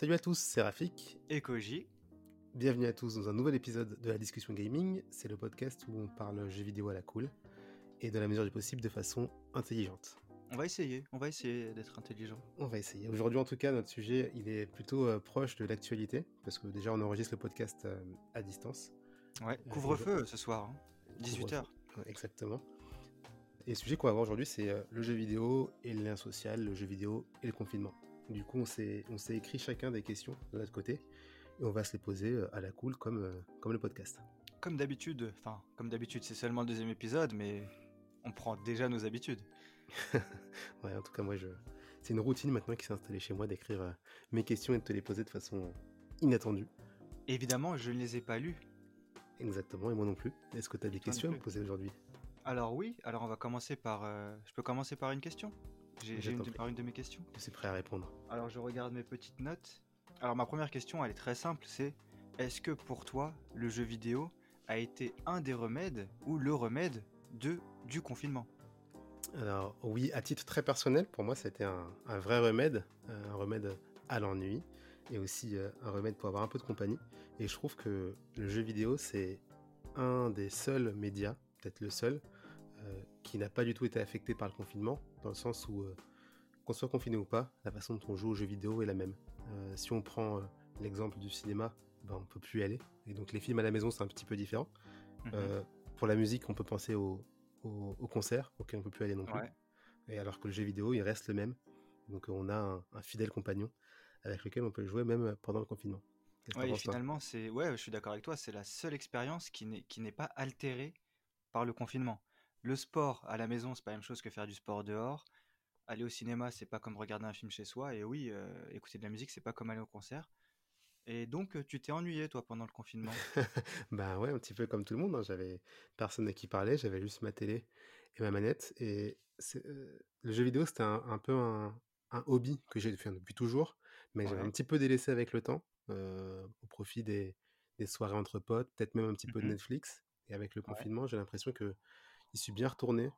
Salut à tous, c'est Rafik. Et Koji. Bienvenue à tous dans un nouvel épisode de la discussion gaming. C'est le podcast où on parle jeux vidéo à la cool et de la mesure du possible de façon intelligente. On va essayer, on va essayer d'être intelligent. On va essayer. Aujourd'hui, en tout cas, notre sujet, il est plutôt euh, proche de l'actualité parce que déjà, on enregistre le podcast euh, à distance. Ouais, couvre-feu ce soir, 18h. Couvre-feu. Ouais, Exactement. Et le sujet qu'on va voir aujourd'hui, c'est euh, le jeu vidéo et le lien social, le jeu vidéo et le confinement. Du coup, on s'est écrit chacun des questions de notre côté et on va se les poser euh, à la cool comme, euh, comme le podcast. Comme d'habitude, enfin, comme d'habitude, c'est seulement le deuxième épisode, mais on prend déjà nos habitudes. Ouais, en tout cas, moi, je... c'est une routine maintenant qui s'est installée chez moi d'écrire euh, mes questions et de te les poser de façon inattendue. Évidemment, je ne les ai pas lus. Exactement, et moi non plus. Est-ce que tu as des questions à me poser aujourd'hui? Alors oui, alors on va commencer par... euh, Je peux commencer par une question? J'ai une, par une de mes questions. Je suis prêt à répondre. Alors je regarde mes petites notes. Alors ma première question, elle est très simple, c'est est-ce que pour toi, le jeu vidéo a été un des remèdes ou le remède de du confinement? Alors oui, à titre très personnel, pour moi, c'était un, un vrai remède, un remède à l'ennui et aussi euh, un remède pour avoir un peu de compagnie. Et je trouve que le jeu vidéo, c'est un des seuls médias, peut-être le seul, euh, qui n'a pas du tout été affecté par le confinement, dans le sens où, euh, qu'on soit confiné ou pas, la façon dont on joue aux jeux vidéo est la même. Euh, si on prend euh, l'exemple du cinéma, ben, on peut plus y aller. Et donc les films à la maison, c'est un petit peu différent. Mhm. Pour la musique, on peut penser au, au, au concert, auquel on peut plus aller non plus. Ouais. Et alors que le jeu vidéo, il reste le même. Donc on a un, un fidèle compagnon avec lequel on peut jouer même pendant le confinement. Ouais, et finalement, c'est ouais, je suis d'accord avec toi, c'est la seule expérience qui n'est pas altérée par le confinement. Le sport à la maison, c'est pas la même chose que faire du sport dehors. Aller au cinéma, c'est pas comme regarder un film chez soi. Et oui, euh, écouter de la musique, c'est pas comme aller au concert. Et donc, euh, tu t'es ennuyé, toi, pendant le confinement? Bah ouais, un petit peu comme tout le monde. hein. J'avais personne à qui parler, j'avais juste ma télé et ma manette. Et euh, le jeu vidéo, c'était un, un peu un, un hobby que j'ai fait depuis toujours, mais j'avais un petit peu délaissé avec le temps, euh, au profit des, des soirées entre potes, peut-être même un petit peu de Mhm. Netflix. Et avec le Ouais. confinement, j'ai l'impression que je suis bien retourné.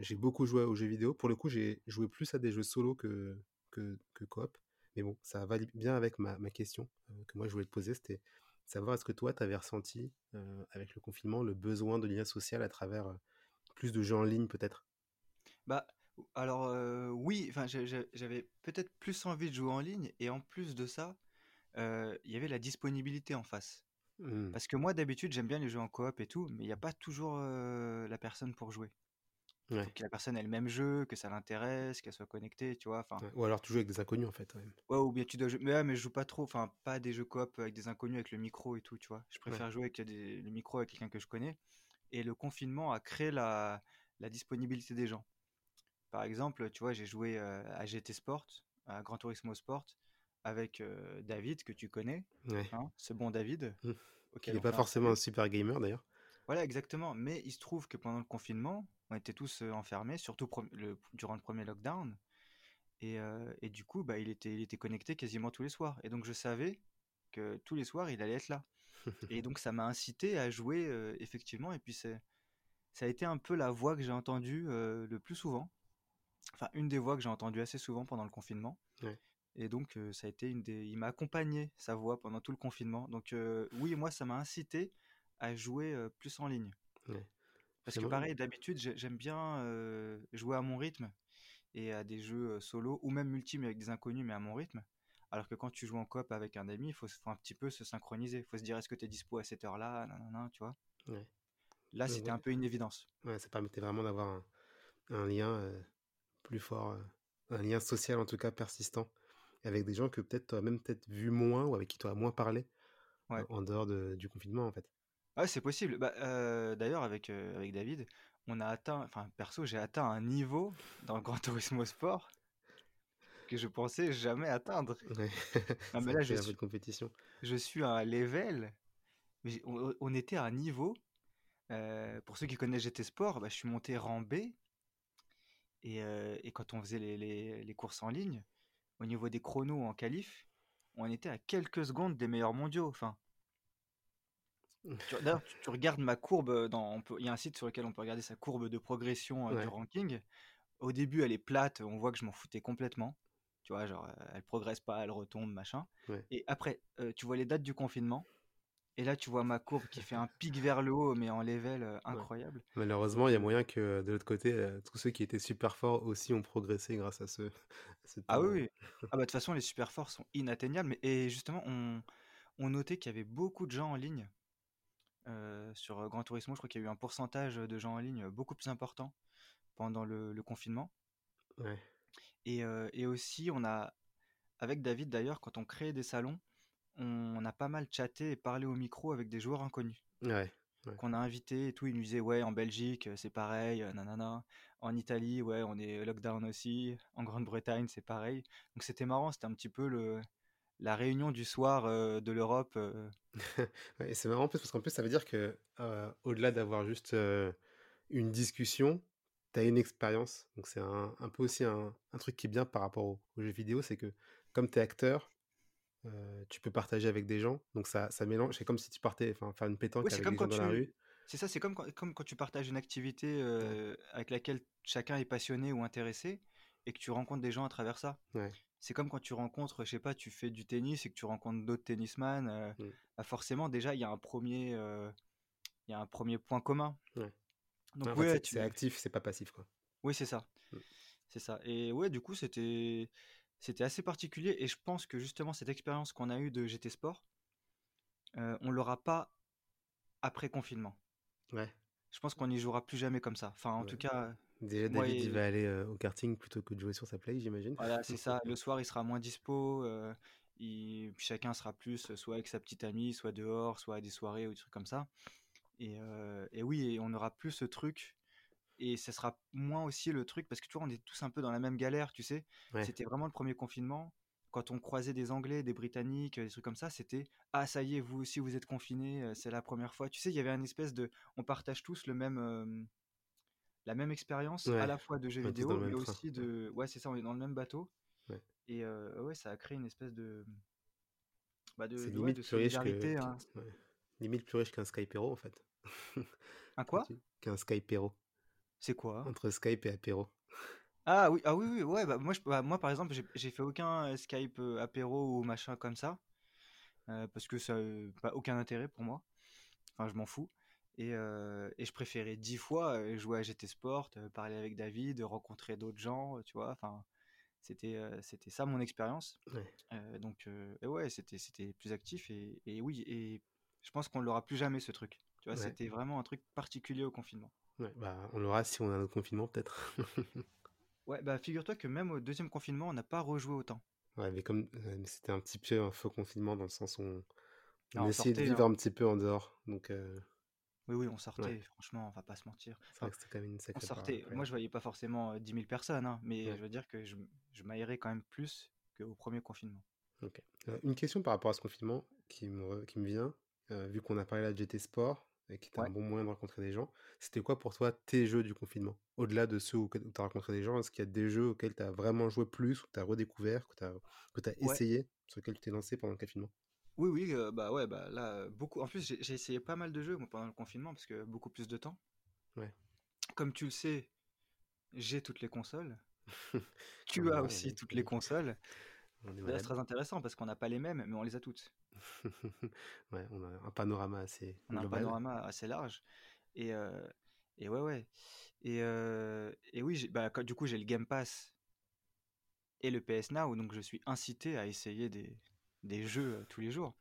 J'ai beaucoup joué aux jeux vidéo. Pour le coup, j'ai joué plus à des jeux solo que, que, que coop. Mais bon, ça va bien avec ma, ma question que moi je voulais te poser. C'était savoir est-ce que toi, tu avais ressenti avec le confinement le besoin de lien social à travers plus de jeux en ligne peut-être? Bah, alors oui, j'avais peut-être plus envie de jouer en ligne. Et en plus de ça, il y avait la disponibilité en face. Hmm, Parce que moi, d'habitude, j'aime bien les jeux en coop et tout, mais il n'y a pas toujours euh, la personne pour jouer. ouais. Faut que la personne ait le même jeu, que ça l'intéresse, qu'elle soit connectée, tu vois. Enfin, Ouais. Ou alors tu joues avec des inconnus en fait. ouais, ou bien tu dois jouer. Mais, mais je joue pas trop, enfin, pas des jeux coop avec des inconnus avec le micro et tout, tu vois. Je préfère jouer avec des- le micro avec quelqu'un que je connais. Et le confinement a créé la, la disponibilité des gens. Par exemple, tu vois, j'ai joué à GT Sport, à Gran Turismo Sport, avec euh, David, que tu connais, Ouais. hein, ce bon David. Auquel Il n'est pas forcément un super gamer d'ailleurs. Voilà, exactement. Mais il se trouve que pendant le confinement, on était tous euh, enfermés, surtout le- durant le premier lockdown. Et, euh, et du coup, bah, il était, il était connecté quasiment tous les soirs. Et donc, je savais que tous les soirs, il allait être là. Et donc, ça m'a incité à jouer, effectivement. Et puis, ça a été un peu la voix que j'ai entendue le plus souvent. Enfin, une des voix que j'ai entendues assez souvent pendant le confinement. Ouais. Et donc, euh, ça a été une des... Il m'a accompagné, sa voix, pendant tout le confinement. Donc, euh, oui, moi, ça m'a incité à jouer euh, plus en ligne. Ouais. Parce que pareil, d'habitude, j'ai- j'aime bien jouer à mon rythme et à des jeux solo ou même multi mais avec des inconnus mais à mon rythme. Alors que quand tu joues en coop avec un ami, il faut, un petit peu se synchroniser. Il faut se dire est-ce que tu es dispo à cette heure-là, nanana, tu vois. Ouais. Là, c'était ouais. un peu une évidence. Ça permettait vraiment d'avoir un, un lien plus fort, un lien social en tout cas persistant, avec des gens que peut-être tu as même peut-être vu moins ou avec qui tu as moins parlé Ouais. en dehors de- du confinement en fait. Ouais, c'est possible. Bah, euh, D'ailleurs, avec, euh, avec David, on a atteint, enfin, perso, j'ai atteint un niveau dans le Gran Turismo Sport que je pensais jamais atteindre. Ouais. Non, mais là, je suis, compétition. je suis à un level. mais On, on était à un niveau. euh, pour ceux qui connaissent GT Sport, bah, je suis monté rang B. Et, euh, et quand on faisait les, les- les courses en ligne, au niveau des chronos en qualif, on était à quelques secondes des meilleurs mondiaux. Enfin, tu, d'ailleurs, tu, tu regardes ma courbe. Il y a un site sur lequel on peut regarder sa courbe de progression euh, Ouais. du ranking. Au début, elle est plate. On voit que je m'en foutais complètement. Tu vois, genre, euh, elle progresse pas, elle retombe, machin. Ouais. Et après, euh, tu vois les dates du confinement. Et là, tu vois ma courbe qui fait un pic vers le haut, mais en level euh, incroyable. Malheureusement, il y a moyen que de l'autre côté, euh, tous ceux qui étaient super forts aussi ont progressé grâce à ce, à ce Ah oui, oui. Ah bah de toute façon, les super forts sont inatteignables. Mais, et justement, on, on notait qu'il y avait beaucoup de gens en ligne euh, sur euh, Gran Turismo. Je crois qu'il y a eu un pourcentage de gens en ligne euh, beaucoup plus important pendant le, le confinement. Ouais. Et, euh, et aussi, on a, avec David d'ailleurs, quand on créait des salons, on, a pas mal chatté et parlé au micro avec des joueurs inconnus Ouais. qu'on a invités et tout. Ils nous disaient, ouais, en Belgique, euh, c'est pareil, euh, nanana. En Italie, ouais, on est lockdown aussi. En Grande-Bretagne, c'est pareil. Donc c'était marrant, c'était un petit peu le, la réunion du soir euh, de l'Europe. euh. Ouais, et c'est marrant en plus parce qu'en plus ça veut dire que euh, au-delà d'avoir juste une discussion, tu as une expérience. Donc c'est un, un peu aussi un, un truc qui est bien par rapport au- aux, jeux vidéo, c'est que comme tu es acteur, euh, tu peux partager avec des gens. Donc ça, ça mélange. C'est comme si tu partais enfin, faire une pétanque avec comme des gens dans la rue. C'est ça, c'est comme quand, comme quand tu partages une activité euh, avec laquelle chacun est passionné ou intéressé et que tu rencontres des gens à travers ça. Ouais. C'est comme quand tu rencontres, je sais pas, tu fais du tennis et que tu rencontres d'autres tennisman. euh, Mm. bah forcément, déjà, il y a un premier, y a un premier point commun. Ouais. Donc ouais, c'est- c'est tu... actif, c'est pas passif. Quoi. Oui, c'est ça. Mm. C'est ça. Et ouais, du coup, c'était c'était assez particulier. Et je pense que justement, cette expérience qu'on a eue de GT Sport, euh, on l'aura pas après confinement. Ouais. Je pense qu'on n'y jouera plus jamais comme ça. Enfin, en Ouais. tout cas, Déjà, David, il va aller euh, au karting plutôt que de jouer sur sa play, j'imagine. Voilà, c'est ça. Le soir, il sera moins dispo. euh, il- Chacun sera plus euh, soit avec sa petite amie, soit dehors, soit à des soirées ou des trucs comme ça. Et, et oui, et on n'aura plus ce truc. Et ce sera moins aussi le truc, parce que tu vois, on est tous un peu dans la même galère, tu sais? Ouais. C'était vraiment le premier confinement. Quand on croisait des Anglais, des Britanniques, des trucs comme ça, c'était Ah, ça y est, vous aussi, vous êtes confinés, euh, c'est la première fois. Tu sais, il y avait un espèce de. On partage tous le même, euh, la même expérience, à la fois de jeux On vidéo, mais train. aussi de. Ouais, c'est ça, on est dans le même bateau. Ouais. Et euh, ouais, ça a créé une espèce de. Bah de, de, limite de plus riche que, hein. limite plus riche qu'un Skypero en fait. Un quoi? Qu'un Skypero. C'est quoi? Entre Skype et apéro. Ah oui, ah oui, oui, ouais, bah moi, je, bah, moi par exemple, j'ai fait aucun euh, Skype euh, apéro ou machin comme ça, euh, parce que ça n'a aucun intérêt pour moi. Enfin, je m'en fous. Et, et je préférais dix fois jouer à GT Sport, parler avec David, rencontrer d'autres gens, tu vois. Enfin, c'était c'était ça mon expérience. Ouais. Donc, ouais, c'était c'était plus actif et, et oui, et je pense qu'on l'aura plus jamais ce truc. Tu vois, Ouais. c'était vraiment un truc particulier au confinement. Ouais, bah, on l'aura si on a un autre confinement peut-être. Ouais, bah figure-toi que même au deuxième confinement, on n'a pas rejoué autant. ouais, mais comme euh, c'était un petit peu un faux confinement dans le sens où on, on on essayait de vivre hein. un petit peu en dehors. Donc euh, Oui, oui, on ouais, sortait, franchement, on va pas se mentir. c'est vrai que c'était quand même une on sortait. Moi, je voyais pas forcément euh, 10 000 personnes, hein, mais Ouais, je veux dire que je, je m'aérais quand même plus qu'au premier confinement. ok. Euh, une question par rapport à ce confinement qui me, re- qui me vient, euh, vu qu'on a parlé là de GT Sport, et qui était un bon moyen de rencontrer des gens, c'était quoi pour toi tes jeux du confinement? Au-delà de ceux où tu as rencontré des gens, est-ce qu'il y a des jeux auxquels tu as vraiment joué plus, ou que tu as redécouvert, que tu as, que tu Ouais. essayé, sur lesquels tu t'es lancé pendant le confinement? Oui, oui, euh, bah ouais, bah là, beaucoup. En plus, j'ai essayé pas mal de jeux pendant le confinement parce que beaucoup plus de temps. Ouais. Comme tu le sais, j'ai toutes les consoles. Tu as aussi toutes les consoles. C'est très intéressant parce qu'on n'a pas les mêmes, mais on les a toutes. Ouais, on a un panorama assez On a un panorama assez large. Et, euh, et ouais, ouais. Et, euh, et oui, bah, du coup, j'ai le Game Pass et le PS Now, donc je suis incité à essayer des, des jeux euh, tous les jours.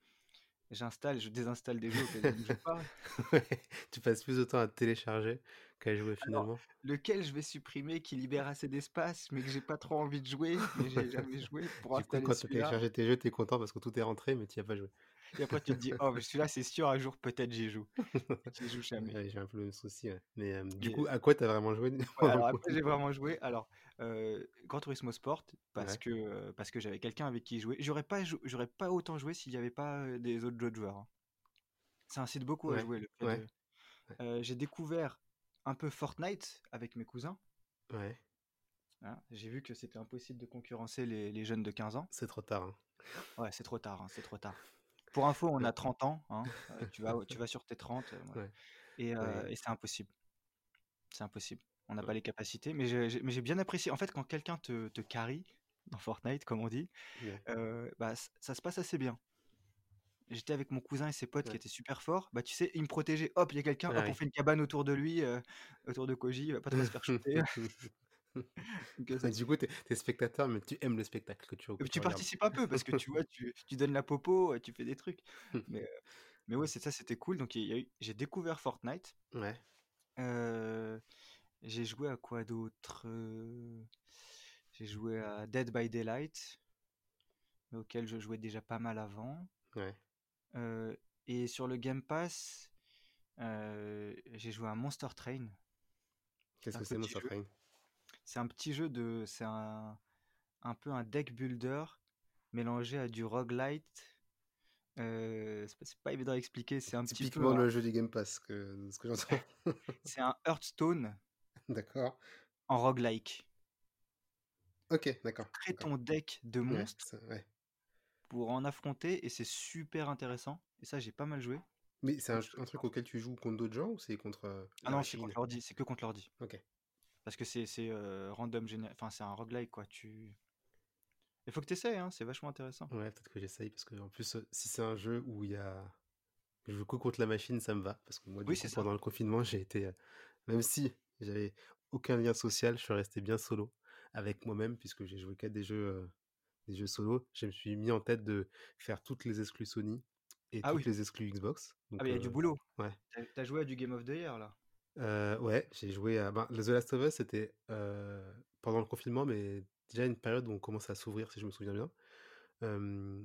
J'installe, je désinstalle des jeux auxquels je ne joue pas. Ouais, tu passes plus de temps à télécharger qu'à jouer Alors, finalement? lequel je vais supprimer qui libère assez d'espace, mais que j'ai pas trop envie de jouer, mais j'ai jamais joué pour Du coup, quand tu téléchargé tes jeux, tu es content parce que tout est rentré, mais tu n'y as pas joué. Et après, tu te dis, oh, mais celui-là, c'est sûr, un jour, peut-être j'y joue. Et tu y joues jamais. Ouais, J'ai un peu le même souci. ouais. Mais euh, du coup, à quoi tu as vraiment joué Ouais, alors après, j'ai vraiment joué? Alors, euh, Gran Turismo Sport, parce que, euh, parce que j'avais quelqu'un avec qui jouer. J'aurais pas, jou- j'aurais pas autant joué s'il n'y avait pas des autres joueurs. hein. Ça incite beaucoup à jouer. Le ouais. Euh, j'ai découvert un peu Fortnite avec mes cousins. ouais. hein. J'ai vu que c'était impossible de concurrencer les, les jeunes de 15 ans. C'est trop tard. hein. Ouais, c'est trop tard, hein, c'est trop tard. Pour info, on a 30 ans. hein, euh, tu vas, tu vas sur tes 30. euh, voilà. Ouais. Et, euh, c'est impossible. C'est impossible. On n'a pas les capacités. Mais j'ai bien apprécié. En fait, quand quelqu'un te, te carry, dans Fortnite, comme on dit, euh, bah, ça se passe assez bien. J'étais avec mon cousin et ses potes qui étaient super forts. Bah, tu sais, ils me protégeaient. Hop, il y a quelqu'un. Ah Hop, on fait une cabane autour de lui, euh, autour de Koji. Il va pas trop se faire shooter. Donc, euh, du coup, t'es es spectateur, mais tu aimes le spectacle que tu, que Et tu participes un peu parce que tu vois, tu, tu donnes la popo, euh, tu fais des trucs. Mais, euh, mais ouais, c'est ça, c'était cool. Donc, j'ai découvert Fortnite. Ouais. Euh, j'ai joué à quoi d'autre Euh, J'ai joué à Dead by Daylight, auquel je jouais déjà pas mal avant. Ouais. Euh, et sur le Game Pass, euh, j'ai joué à Monster Train. Qu'est-ce que c'est, Monster jeu. Train? C'est un petit jeu de. C'est un, un peu un deck builder mélangé à du roguelite. Euh, c'est pas, évident à expliquer. C'est un petit peu. Le jeu du Game Pass, que, ce que j'entends. C'est un Hearthstone d'accord. en roguelike. Ok, d'accord. Crée ton deck de monstres ouais. Pour en affronter et c'est super intéressant. Et ça, j'ai pas mal joué. Mais c'est un, truc auquel tu joues contre d'autres gens ou c'est contre euh, Ah non, c'est contre l'ordi, c'est que contre l'ordi. Ok. Parce que c'est euh, random géné- Enfin, c'est un roguelike quoi. Tu. Il faut que tu essaies, hein, c'est vachement intéressant. Ouais, peut-être que j'essaye parce que en plus, euh, si c'est un jeu où il y a. Je joue que contre la machine, ça me va. Parce que moi, du Oui, coup, ça. pendant le confinement, j'ai été. Même si j'avais aucun lien social, je suis resté bien solo avec moi-même puisque j'ai joué qu'à des jeux, des jeux solo. Je me suis mis en tête de faire toutes les exclus Sony et Ah toutes oui. les exclus Xbox. Ah, mais il y a du boulot. ouais. T'as joué à du Game of the Year là? Euh, ouais, j'ai joué à. Ben, The Last of Us, c'était euh, pendant le confinement, mais déjà une période où on commence à s'ouvrir, si je me souviens bien. Euh,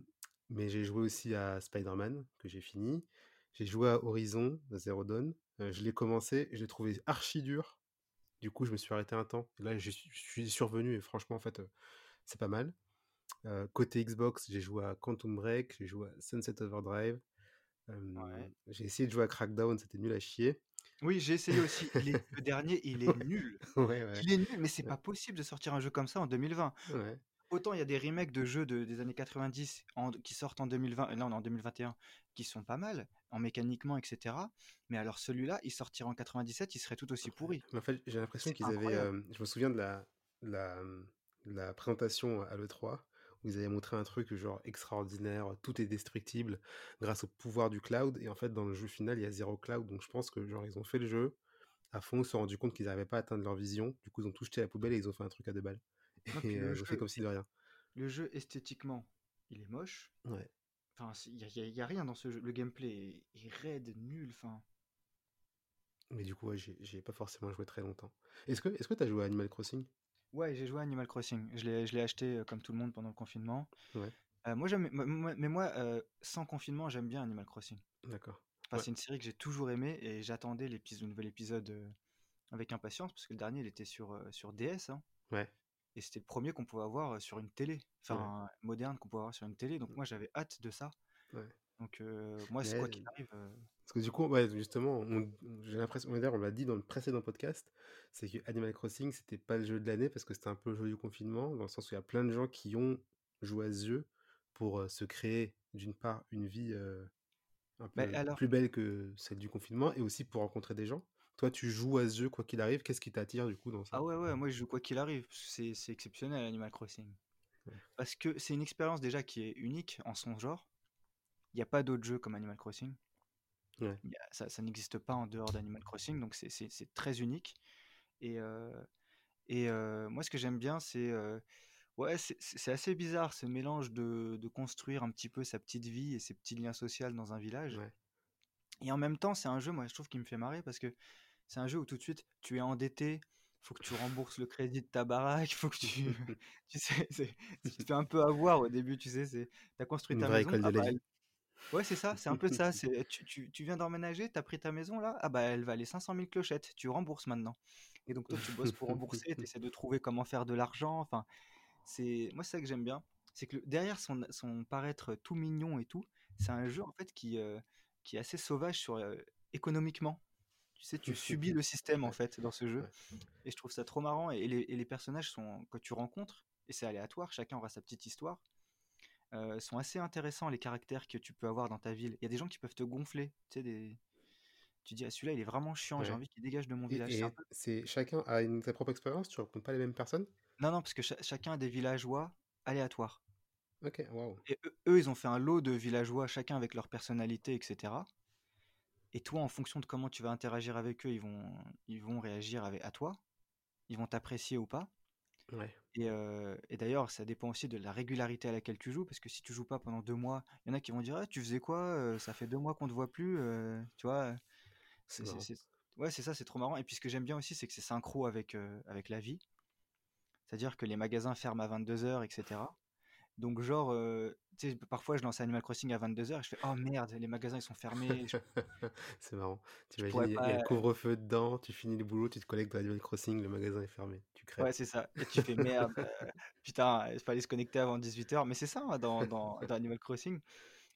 mais j'ai joué aussi à Spider-Man, que j'ai fini. J'ai joué à Horizon Zero Dawn. Je l'ai commencé, je l'ai trouvé archi dur. Du coup, je me suis arrêté un temps. Et là, je suis survenu et franchement, en fait, c'est pas mal. Euh, côté Xbox, j'ai joué à Quantum Break, j'ai joué à Sunset Overdrive. Euh, Ouais. j'ai essayé de jouer à Crackdown, c'était nul à chier. Oui, j'ai essayé aussi. Est- Le dernier, il est nul. ouais, ouais, Il est nul, mais c'est pas possible de sortir un jeu comme ça en 2020. ouais. Autant il y a des remakes de jeux de- des années 90 en- qui sortent en 2020, et là on est en 2021, qui sont pas mal, en mécaniquement, etc. Mais alors celui-là, il sortirait en 97, il serait tout aussi pourri. Mais en fait, j'ai l'impression qu'ils avaient. euh, je me souviens de la, la, de la présentation à l'E3 ils avaient montré un truc genre extraordinaire, tout est destructible grâce au pouvoir du cloud. Et en fait, dans le jeu final, il y a zéro cloud. Donc je pense que genre ils ont fait le jeu à fond, ils se sont rendus compte qu'ils n'arrivaient pas à atteindre leur vision. Du coup, ils ont tout jeté à la poubelle et ils ont fait un truc à deux balles. Et euh, fait jeu, comme si de rien. le jeu esthétiquement, il est moche. Ouais. Enfin, il y, a- rien dans ce jeu. Le gameplay est, est raide, nul. Enfin, Mais du coup, ouais, j'ai pas forcément joué très longtemps. Est-ce que est-ce que t'as joué à Animal Crossing? Ouais, j'ai joué à Animal Crossing. Je l'ai, je l'ai acheté euh, comme tout le monde pendant le confinement. Ouais. Euh, moi, j'aime, moi- moi- mais moi, euh, sans confinement, j'aime bien Animal Crossing. D'accord. Enfin, Ouais. c'est une série que j'ai toujours aimée et j'attendais l'épisode, le nouvel épisode euh, avec impatience parce que le dernier il était sur, euh, sur DS hein, Ouais. et c'était le premier qu'on pouvait avoir euh, sur une télé, enfin moderne qu'on pouvait avoir sur une télé. Donc moi j'avais hâte de ça. Ouais. Donc euh, moi c'est quoi qu'il arrive. euh, Parce que du coup, ouais, justement, j'ai l'impression, on l'a dit dans le précédent podcast, c'est que Animal Crossing, c'était pas le jeu de l'année parce que c'était un peu le jeu du confinement, dans le sens où il y a plein de gens qui ont joué à ce jeu pour se créer, d'une part, une vie euh, un peu Bah, alors- plus belle que celle du confinement et aussi pour rencontrer des gens. Toi, tu joues à ce jeu quoi qu'il arrive, qu'est-ce qui t'attire du coup dans ça? Ah ouais ouais, moi je joue quoi qu'il arrive. parce que C'est c'est exceptionnel Animal Crossing Ouais. parce que c'est une expérience déjà qui est unique en son genre. Il n'y a pas d'autres jeux comme Animal Crossing. Ouais. A- ça, ça n'existe pas en dehors d'Animal Crossing, donc c'est- très unique. Et, euh, et euh, moi, ce que j'aime bien, c'est euh, ouais, c'est assez bizarre ce mélange de, de construire un petit peu sa petite vie et ses petits liens sociaux dans un village. Ouais. Et en même temps, c'est un jeu, moi, je trouve qui me fait marrer parce que c'est un jeu où tout de suite, tu es endetté, faut que tu rembourses le crédit de ta baraque, faut que tu, tu sais, tu te fais un peu avoir au début, tu sais, c'est, t'as construit Une ta vraie maison, école de ah la bah, vie. Ouais, c'est ça, c'est un peu ça. C'est, tu, tu, tu viens d'emménager, t'as pris ta maison là, ah bah elle valait 500 000 clochettes, tu rembourses maintenant. Et donc toi, tu bosses pour rembourser, tu essaies de trouver comment faire de l'argent. Enfin, c'est moi, c'est ça que j'aime bien. C'est que le- derrière son, son paraître tout mignon et tout, c'est un jeu en fait qui, euh, qui est assez sauvage sur, euh, économiquement. Tu sais, tu subis le système en fait dans ce jeu. Et je trouve ça trop marrant. Et les, et les personnages sont, que tu rencontres, et c'est aléatoire, chacun aura sa petite histoire, euh, sont assez intéressants les caractères que tu peux avoir dans ta ville. Il y a des gens qui peuvent te gonfler. Tu sais, des... tu dis, ah, celui-là, il est vraiment chiant, j'ai envie qu'il dégage de mon village. C'est et chacun a une, sa propre expérience, tu rencontres pas les mêmes personnes? Non, non, parce que cha- chacun a des villageois aléatoire. Ok, waouh. Et eux, eux, ils ont fait un lot de villageois, chacun avec leur personnalité, etc. Et toi, en fonction de comment tu vas interagir avec eux, ils vont, ils vont réagir avec, à toi? Ils vont t'apprécier ou pas? Ouais. Et, euh, et d'ailleurs, ça dépend aussi de la régularité à laquelle tu joues, parce que si tu joues pas pendant deux mois, il y en a qui vont dire, Ah, tu faisais quoi? Euh, Ça fait deux mois qu'on te voit plus, euh, tu vois? C'est C'est, c'est- marrant. c'est- Ouais, c'est ça, c'est trop marrant. Et puis ce que j'aime bien aussi, c'est que c'est synchro avec, avec la vie. C'est-à-dire que les magasins ferment à 22h, etc. Donc genre, euh, tu sais, parfois je lance Animal Crossing à 22h et je fais, oh merde, les magasins ils sont fermés, je, C'est marrant. T'imagines, pourrais il y, a y le couvre-feu dedans, tu finis le boulot, tu te connectes dans Animal Crossing, le magasin est fermé, tu crèves. Ouais, c'est ça. Et tu fais, merde, euh, putain, il fallait se connecter avant 18h. Mais c'est ça hein, dans, dans, dans Animal Crossing.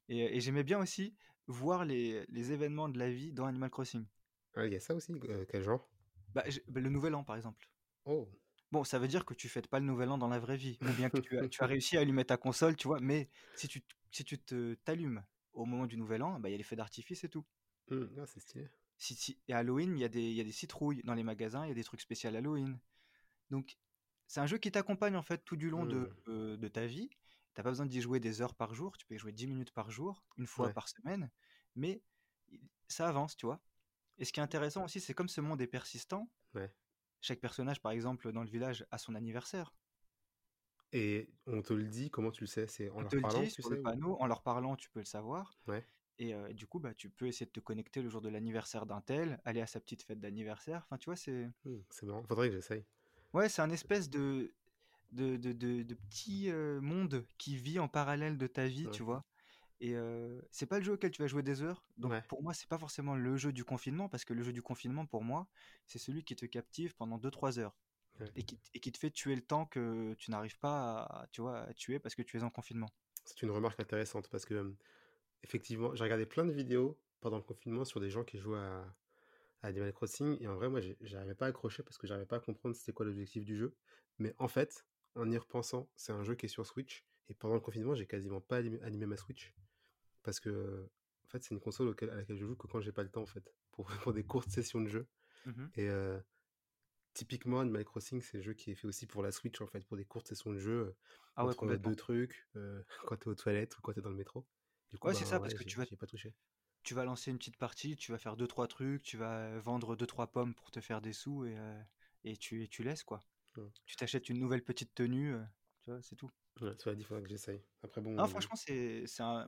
Et, et j'aimais bien aussi voir les, les événements de la vie dans Animal Crossing. Ah, il y a ça aussi, euh, quel genre? Bah, bah, le Nouvel An, par exemple. Oh, Bon, ça veut dire que tu fêtes pas le Nouvel An dans la vraie vie, ou bien que tu as, tu as réussi à allumer ta console, tu vois, mais si tu, si tu te t'allumes au moment du Nouvel An, bah, il y a les feux d'artifice et tout. Hmm, ah, c'est stylé. Si, si- et Halloween, il y, a des- y a des citrouilles dans les magasins, il y a des trucs spéciaux Halloween. Donc, c'est un jeu qui t'accompagne en fait tout du long de, Hmm, euh, de ta vie. T'as pas besoin d'y jouer des heures par jour, tu peux y jouer 10 minutes par jour, une fois Ouais, par semaine, mais ça avance, tu vois. Et ce qui est intéressant aussi, c'est comme ce monde est persistant, ouais. Chaque personnage, par exemple, dans le village, a son anniversaire. Et on te le dit, comment tu le sais? C'est en On leur te le parlant dit que tu sur le sais ou... en leur parlant, tu peux le savoir. Ouais. Et euh, du coup, bah, tu peux essayer de te connecter le jour de l'anniversaire d'un tel, aller à sa petite fête d'anniversaire. Enfin, tu vois, c'est Hmm, c'est marrant. Faudrait que j'essaye. ouais, c'est un espèce de de, de, de, de petit euh, monde qui vit en parallèle de ta vie, Ouais. tu vois. Et euh, c'est pas le jeu auquel tu vas jouer des heures. Donc Ouais. pour moi, c'est pas forcément le jeu du confinement, parce que le jeu du confinement, pour moi, c'est celui qui te captive pendant 2-3 heures Ouais. et qui, et qui te fait tuer le temps que tu n'arrives pas à, tu vois, à tuer parce que tu es en confinement. C'est une remarque intéressante parce que, euh, effectivement, j'ai regardé plein de vidéos pendant le confinement sur des gens qui jouent à, à Animal Crossing et en vrai, moi, j'arrivais pas à accrocher parce que j'arrivais pas à comprendre c'était quoi l'objectif du jeu. Mais en fait, en y repensant, c'est un jeu qui est sur Switch et pendant le confinement, j'ai quasiment pas allumé ma Switch parce que, en fait, c'est une console auquel- à laquelle je joue que quand j'ai pas le temps, en fait, pour, pour des courtes sessions de jeu. Mhm. Et euh, typiquement, Animal Crossing, c'est un jeu qui est fait aussi pour la Switch, en fait, pour des courtes sessions de jeu Ah ouais, complètement. deux trucs, euh, quand t'es aux toilettes ou quand t'es dans le métro. Du coup, Ouais, c'est ben ça, parce ouais, que tu vas, pas touché. tu vas lancer une petite partie, tu vas faire deux trois trucs, tu vas vendre deux trois pommes pour te faire des sous et, euh, et tu, et tu laisses quoi. Ouais. Tu t'achètes une nouvelle petite tenue, tu vois, c'est tout. Ouais, cela dit, faudra que j'essaye. Après, bon, Non, euh, franchement, c'est un,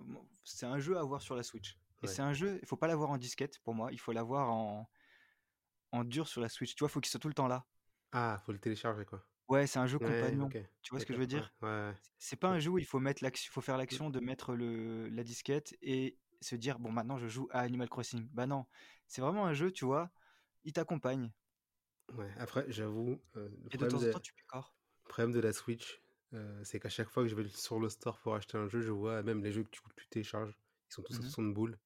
un jeu à avoir sur la Switch. Et ouais. c'est un jeu, il faut pas l'avoir en disquette pour moi, il faut l'avoir en, en dur sur la Switch. Tu vois, il faut qu'il soit tout le temps là. Ah, faut le télécharger, quoi. Ouais, c'est un jeu Ouais, compagnon. Tu vois ce que je veux dire? ouais. C'est pas un jeu où il faut mettre faut faire l'action de mettre le, la disquette et se dire bon maintenant je joue à Animal Crossing. Bah non, c'est vraiment un jeu, tu vois, il t'accompagne ouais. Après, j'avoue, euh, et de temps en temps tu picores. le problème de la Switch, euh, c'est qu'à chaque fois que je vais sur le store pour acheter un jeu, je vois même les jeux que tu, télécharges, ils sont tous à Mhm. 60 boules.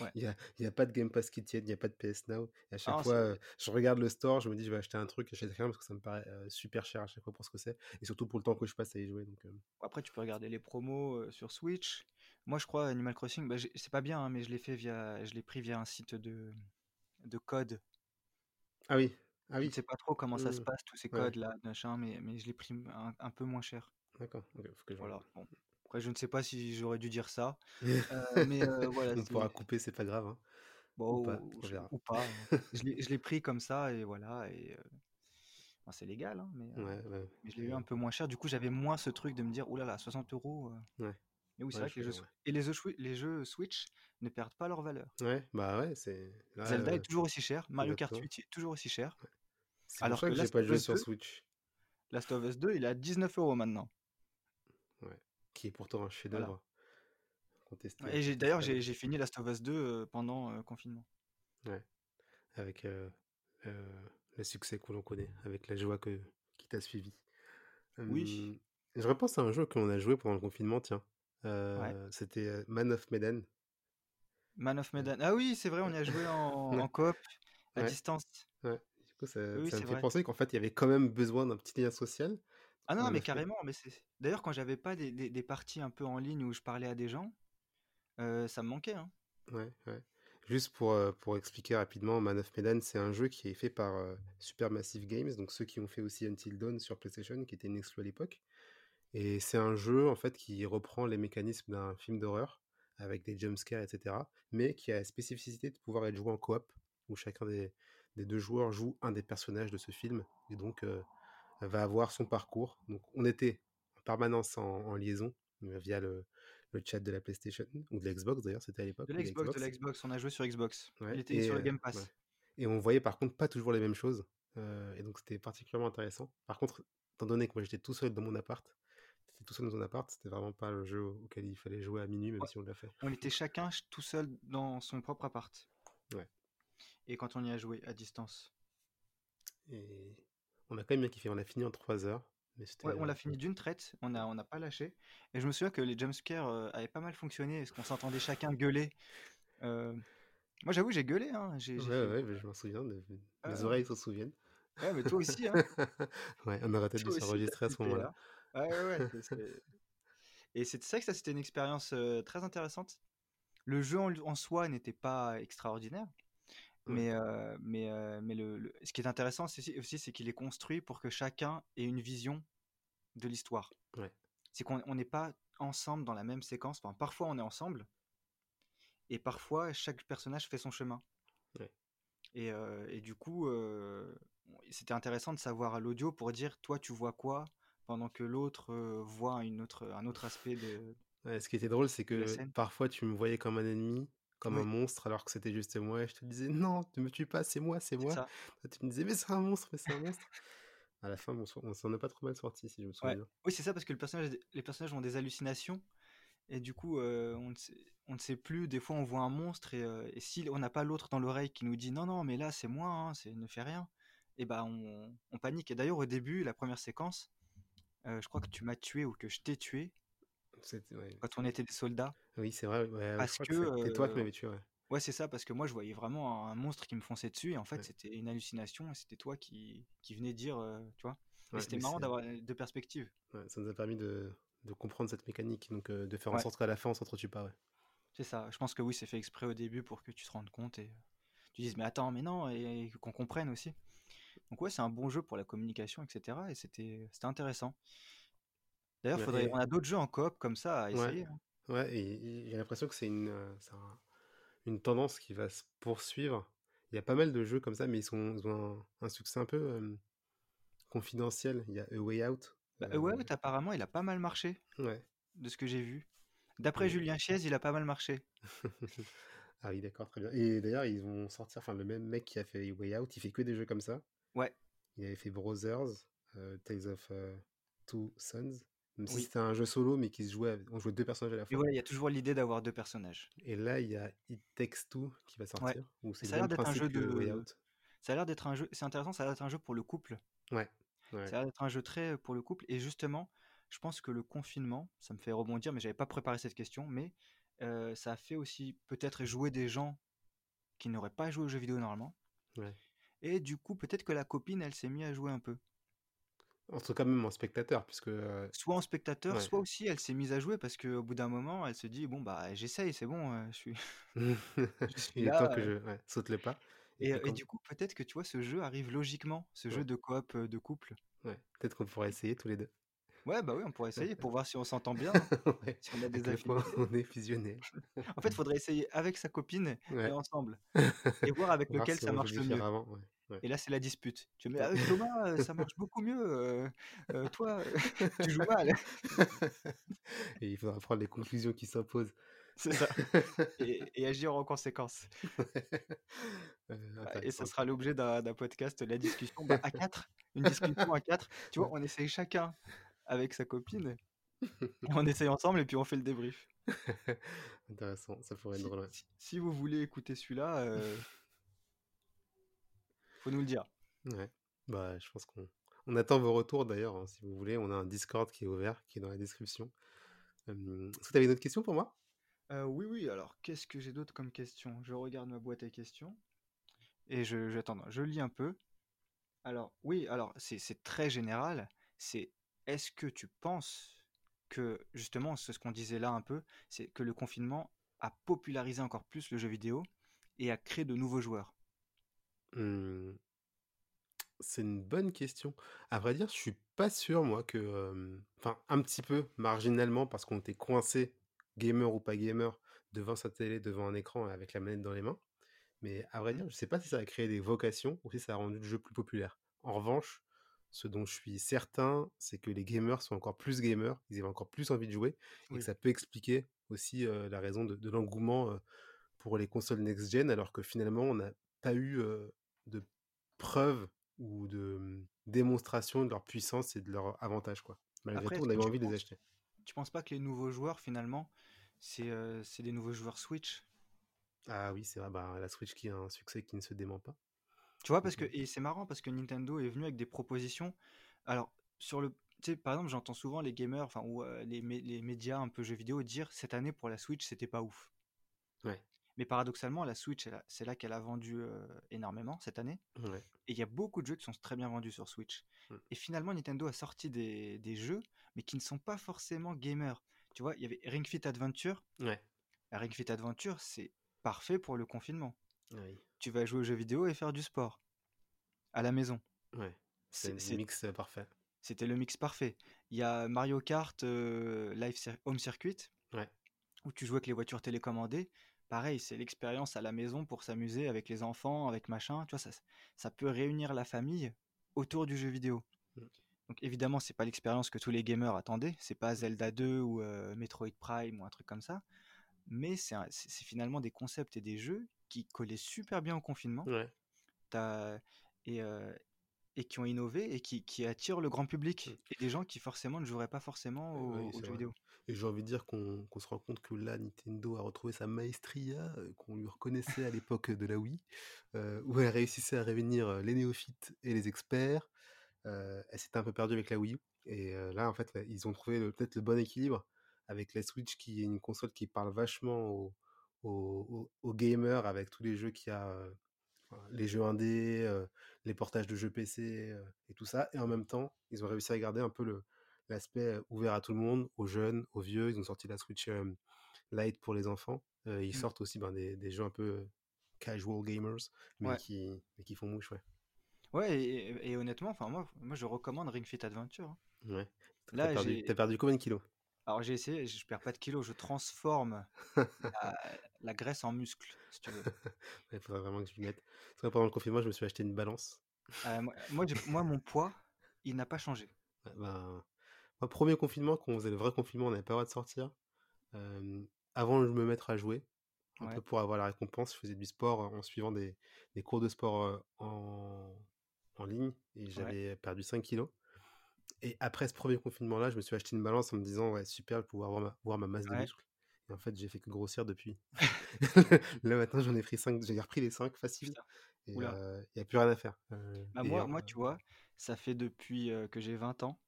Ouais. Il n'y a, il y a pas de Game Pass qui tienne, il n'y a pas de PS Now. Et à chaque Ah, fois, euh, je regarde le store, je me dis je vais acheter un truc, j'achète rien parce que ça me paraît euh, super cher à chaque fois pour ce que c'est. Et surtout pour le temps que je passe à y jouer. Donc, après tu peux regarder les promos sur Switch. Moi je crois Animal Crossing, bah, c'est pas bien, hein, mais je l'ai fait via, je l'ai pris via un site de de code. Ah oui, ah Je ne oui. sais pas trop comment ça se Hmm, passe tous ces Ouais, codes là, machin, mais mais je l'ai pris un, un peu moins cher. d'accord. Ok, faut que je Voilà. Bon. Après je ne sais pas si j'aurais dû dire ça, Euh, mais euh, voilà, On pourra couper, c'est pas grave. hein. bon Ou pas, verra. ou pas. hein. Je l'ai je l'ai pris comme ça et voilà et euh, enfin, c'est légal, hein, mais, Ouais, ouais. mais je l'ai eu un peu moins cher. Du coup j'avais moins ce truc de me dire oulala 60 euros. ouais, Mais oui c'est ouais, vrai que les je, jeux ouais. Et les jeux, Swi- les jeux Switch ne perdent pas leur valeur. Ouais, bah ouais, c'est. Zelda euh, est toujours aussi cher, Mario Kart exactement. 8 est toujours aussi cher, C'est pour alors ça que que j'ai pas joué sur 2, Switch. Last of Us 2 il est à 19 euros maintenant. Ouais. Qui est pourtant un chef-d'œuvre Et j'ai d'ailleurs j'ai j'ai fini Last of Us 2 euh, pendant euh, confinement. Ouais. Avec euh, euh, le succès que l'on connaît, avec la joie que, qui t'a suivi. Oui, je repense à un jeu qu'on a joué pendant le confinement, tiens. Ouais. C'était Man of Medan. Man of Medan. Ah oui, c'est vrai, on y a joué en, en coop à ouais, distance. ouais. Du coup, ça, Oui, ça me fait penser qu'en fait, il y avait quand même besoin d'un petit lien social. Ah non, mais carrément, mais c'est. D'ailleurs, quand j'avais pas des, des, des parties un peu en ligne où je parlais à des gens, euh, ça me manquait, hein. Ouais, ouais. Juste pour, euh, pour expliquer rapidement, Man of Medan, c'est un jeu qui est fait par euh, Supermassive Games, donc ceux qui ont fait aussi Until Dawn sur PlayStation, qui était une exclu à l'époque. Et c'est un jeu en fait qui reprend les mécanismes d'un film d'horreur avec des jumpscares, etc. Mais qui a la spécificité de pouvoir être joué en coop, où chacun des, des deux joueurs joue un des personnages de ce film et donc euh, va avoir son parcours. Donc on était en permanence en, en liaison via le, le chat de la PlayStation ou de l'Xbox d'ailleurs, c'était à l'époque. De l'Xbox, de l'Xbox, on a joué sur Xbox. Ouais, Il était et, sur le Game Pass. ouais. Et on voyait par contre pas toujours les mêmes choses. euh, et donc c'était particulièrement intéressant. Par contre, étant donné que moi j'étais tout seul dans mon appart, j'étais tout seul dans mon appart, c'était vraiment pas le jeu auquel il fallait jouer à minuit, même Ouais. si on l'a fait. On était chacun ch- tout seul dans son propre appart. Ouais. Et quand on y a joué à distance. Et on a quand même bien kiffé. On a fini en 3 heures. Mais c'était. Ouais, on l'a fini d'une traite, on a, on n'a pas lâché. Et je me souviens que les jumpscares euh, avaient pas mal fonctionné, parce qu'on s'entendait chacun gueuler. Euh, Moi j'avoue, j'ai gueulé, hein. Ouais, j'ai fait- ouais, mais je m'en souviens. Ah, Mes ouais. oreilles s'en souviennent. Ouais, mais toi aussi, hein. ouais, on aurait peut-être dû s'enregistrer à ce moment-là. Là. Ah ouais, ouais. c'est- Et c'est ça que ça, c'était une expérience euh, très intéressante. Le jeu en, en soi n'était pas extraordinaire, mais, euh, mais, euh, mais le, le- ce qui est intéressant c'est aussi, c'est qu'il est construit pour que chacun ait une vision de l'histoire. Ouais. C'est qu'on on n'est pas ensemble dans la même séquence. Enfin, parfois on est ensemble, et parfois chaque personnage fait son chemin. Ouais. Et, et du coup, c'était intéressant de savoir à l'audio pour dire toi tu vois quoi pendant que l'autre euh, voit une autre, un autre aspect de, Ouais, ce qui était drôle, c'est que parfois tu me voyais comme un ennemi, comme un monstre, alors que c'était juste moi. Et je te disais non, ne me tue pas, c'est moi, c'est moi. ça. Toi, tu me disais mais c'est un monstre, mais c'est un monstre. À la fin, on s'en est pas trop mal sorti, si je me Ouais. souviens bien. Oui, c'est ça parce que le personnage, les personnages ont des hallucinations et du coup, euh, on ne sait, on ne sait plus. Des fois, on voit un monstre et, euh, et si on n'a pas l'autre dans l'oreille qui nous dit non, non, mais là, c'est moi, hein, ne fais rien, et ben on, on panique. Et d'ailleurs, au début, la première séquence, euh, je crois que tu m'as tué ou que je t'ai tué ouais, quand on était des soldats Oui, c'est vrai. ouais, je parce crois que que c'était toi qui euh, m'avais tué. Ouais. ouais, c'est ça parce que moi, je voyais vraiment un monstre qui me fonçait dessus et en fait, c'était une hallucination et c'était toi qui, qui venais dire, euh, tu vois? C'était marrant d'avoir deux perspectives. ça nous a permis de, de comprendre cette mécanique, donc euh, de faire en sorte qu'à la fin on s'entretue pas. C'est ça. Je pense que oui, c'est fait exprès au début pour que tu te rendes compte et tu dises mais attends, mais non, et, et qu'on comprenne aussi. Donc ouais, c'est un bon jeu pour la communication, etc. Et c'était intéressant. D'ailleurs, Ouais, faudrait, et- on a d'autres jeux en coop comme ça à essayer. hein. Ouais, et j'ai l'impression que c'est une, euh, un- une tendance qui va se poursuivre. Il y a pas mal de jeux comme ça, mais ils, sont, ils ont un, un succès un peu euh, confidentiel. Il y a A Way Out. Bah, euh, ouais, apparemment, il a pas mal marché ouais. de ce que j'ai vu. D'après Julien Chiez, il a pas mal marché. ah oui, d'accord, très bien. Et d'ailleurs, ils vont sortir, enfin, le même mec qui a fait A Way Out, il fait que des jeux comme ça. Ouais, Il avait fait Brothers, euh, Tales of euh, Two Sons. Même si oui. c'était un jeu solo, mais qui se jouait, on jouait deux personnages à la Et fois. voilà, il y a toujours l'idée d'avoir deux personnages. Et là, il y a It Takes Two qui va Ouais. sortir, où c'est Ça a l'air d'être un jeu que Way de. Out. Ça a l'air d'être un jeu. C'est intéressant, ça a l'air d'être un jeu pour le couple. Ouais, ouais. Ça a l'air d'être un jeu très pour le couple. Et justement, je pense que le confinement, ça me fait rebondir, mais j'avais pas préparé cette question, mais euh, ça a fait aussi peut-être jouer des gens qui n'auraient pas joué aux jeux vidéo normalement. ouais. Et du coup, peut-être que la copine, elle s'est mise à jouer un peu. En tout cas, même en spectateur, puisque. euh, Soit en spectateur, ouais. soit aussi elle s'est mise à jouer parce qu'au bout d'un moment, elle se dit bon bah j'essaye, c'est bon, euh, je suis, je suis Il est temps que euh. je ouais, saute le pas. Et Et, puis et quand. du coup, peut-être que tu vois, ce jeu arrive logiquement, ce jeu de coop de couple. ouais. Peut-être qu'on pourrait essayer tous les deux. Ouais, bah oui, on pourrait essayer pour voir si on s'entend bien, hein, Ouais. si on a des affinités. on est fusionnés. En fait, il faudrait essayer avec sa copine et ensemble. Et voir avec Voir lequel si ça marche le mieux. Ouais. Et là, c'est la dispute. Tu dis, mais avec Thomas, euh, ça marche beaucoup mieux. euh, euh, toi, tu joues mal. Et il faudra prendre les conclusions qui s'imposent. C'est ça. Et, et agir en conséquence. Euh, Bah, Et ça sera l'objet d'un podcast, la discussion bah, à quatre. Une discussion à quatre. Tu vois, on essaye chacun avec sa copine. Et on essaye ensemble et puis on fait le débrief. Intéressant, ça pourrait être Si, drôle. ouais. si- si vous voulez écouter celui-là, euh, faut nous le dire. Ouais. Bah, je pense qu'on on attend vos retours d'ailleurs, hein, si vous voulez. On a un Discord qui est ouvert, qui est dans la description. Euh, Est-ce que tu avais une autre question pour moi? Euh, oui, oui, alors qu'est-ce que j'ai d'autre comme question? Je regarde ma boîte à questions et je, je, attends, je lis un peu. Alors, oui, alors c'est c'est très général. C'est est-ce que tu penses que, justement, c'est ce qu'on disait là un peu, c'est que le confinement a popularisé encore plus le jeu vidéo et a créé de nouveaux joueurs? Hmm, C'est une bonne question. À vrai dire, je suis pas sûr, moi, que, enfin, un petit peu, marginalement, parce qu'on était coincé, gamer ou pas gamer, devant sa télé, devant un écran, avec la manette dans les mains. Mais à vrai Mmh. dire, je sais pas si ça a créé des vocations ou si ça a rendu le jeu plus populaire. En revanche, ce dont je suis certain, c'est que les gamers sont encore plus gamers, ils avaient encore plus envie de jouer et que ça peut expliquer aussi, la raison de de l'engouement, pour les consoles next gen, alors que finalement on n'a pas eu, de preuves ou de, mmh, démonstration de leur puissance et de leur avantage, quoi. Malgré Après, tout, on a que eu tu envie de les acheter. tu penses pas que les nouveaux joueurs finalement, c'est des nouveaux joueurs Switch? Ah oui, c'est vrai, bah, la Switch qui a un succès qui ne se dément pas. Tu vois? Parce Mmh que mh. et c'est marrant parce que Nintendo est venu avec des propositions. Alors sur le tu sais, par exemple, j'entends souvent les gamers, enfin ou, les les médias un peu jeux vidéo dire: «Cette année pour la Switch, c'était pas ouf». Ouais, Mais paradoxalement, la Switch, c'est là qu'elle a vendu, énormément cette année ouais. et il y a beaucoup de jeux qui sont très bien vendus sur Switch. Mmh. Et finalement, Nintendo a sorti des des jeux, mais qui ne sont pas forcément gamers. Tu vois? Il y avait Ring Fit Adventure. Ouais. La Ring Fit Adventure, c'est parfait pour le confinement. Oui. Tu vas jouer aux jeux vidéo et faire du sport à la maison. Ouais. C'est le mix, heu, parfait. c'était le mix parfait. Il y a Mario Kart, heu, Live Cir Home Circuit Ouais. où tu joues avec les voitures télécommandées. Pareil, c'est l'expérience à la maison pour s'amuser avec les enfants, avec machin. Tu vois, ça, ça peut réunir la famille autour du jeu vidéo. Mmh. Donc évidemment, c'est pas l'expérience que tous les gamers attendaient. C'est pas Zelda 2 ou euh, Metroid Prime ou un truc comme ça. Mais c'est finalement des concepts et des jeux qui collaient super bien au confinement. Ouais. T'as- et, euh, et qui ont innové et qui, qui attirent le grand public. Et des gens qui forcément ne joueraient pas forcément aux, jeux vidéo. Et j'ai envie de dire qu'on se rend compte que là, Nintendo a retrouvé sa maestria, heu, qu'on lui reconnaissait à l'époque de la Wii, heu, où elle réussissait à réunir, les néophytes et les experts. Elle s'était un peu perdue avec la Wii et là, en fait, ils ont trouvé peut-être le bon équilibre avec la Switch qui est une console qui parle vachement aux aux aux aux gamers avec tous les jeux qu'il y a, enfin, les jeux indés, heu, les portages de jeux PC, heu et tout ça et en même temps, ils ont réussi à garder un peu le l'aspect, ouvert à tout le monde, aux jeunes, aux vieux. Ils ont sorti la Switch, hem, Lite pour les enfants. Ils Mm. sortent aussi, ben, des des jeux un peu, casual gamers mais Ouais. qui mais qui font mouche, ouais. Ouais, et, honnêtement, enfin moi, moi je recommande Ring Fit Adventure. hein. Ouais. Là, perdu tu j'ai, perdu combien de kilos? Alors j'ai essayé, je perds pas de kilos, je transforme la, la graisse en muscle, si tu veux. Il faudrait vraiment que je m'y mette. Parce que pendant le confinement, je me suis acheté une balance. Euh, moi, mon poids, il n'a pas changé. Ben, moi, 1 confinement, quand on faisait le vrai confinement, on n'avait pas le droit de sortir. Avant de me mettre à jouer, un peu Ouais, pour avoir la récompense, je faisais du sport en suivant des des cours de sport, heu, en en ligne et ouais. j'avais perdu 5 kilos. Et après ce premier confinement-là, je me suis acheté une balance en me disant: «Ouais, super, de pouvoir voir ma voir ma masse de muscles» et en fait, j'ai fait que grossir depuis. Là, maintenant, j'en ai pris 5, j'ai repris les 5 facile et oula. il y a plus rien à faire, heu Bah moi, moi, tu vois, ça fait depuis euh, que j'ai 20 ans,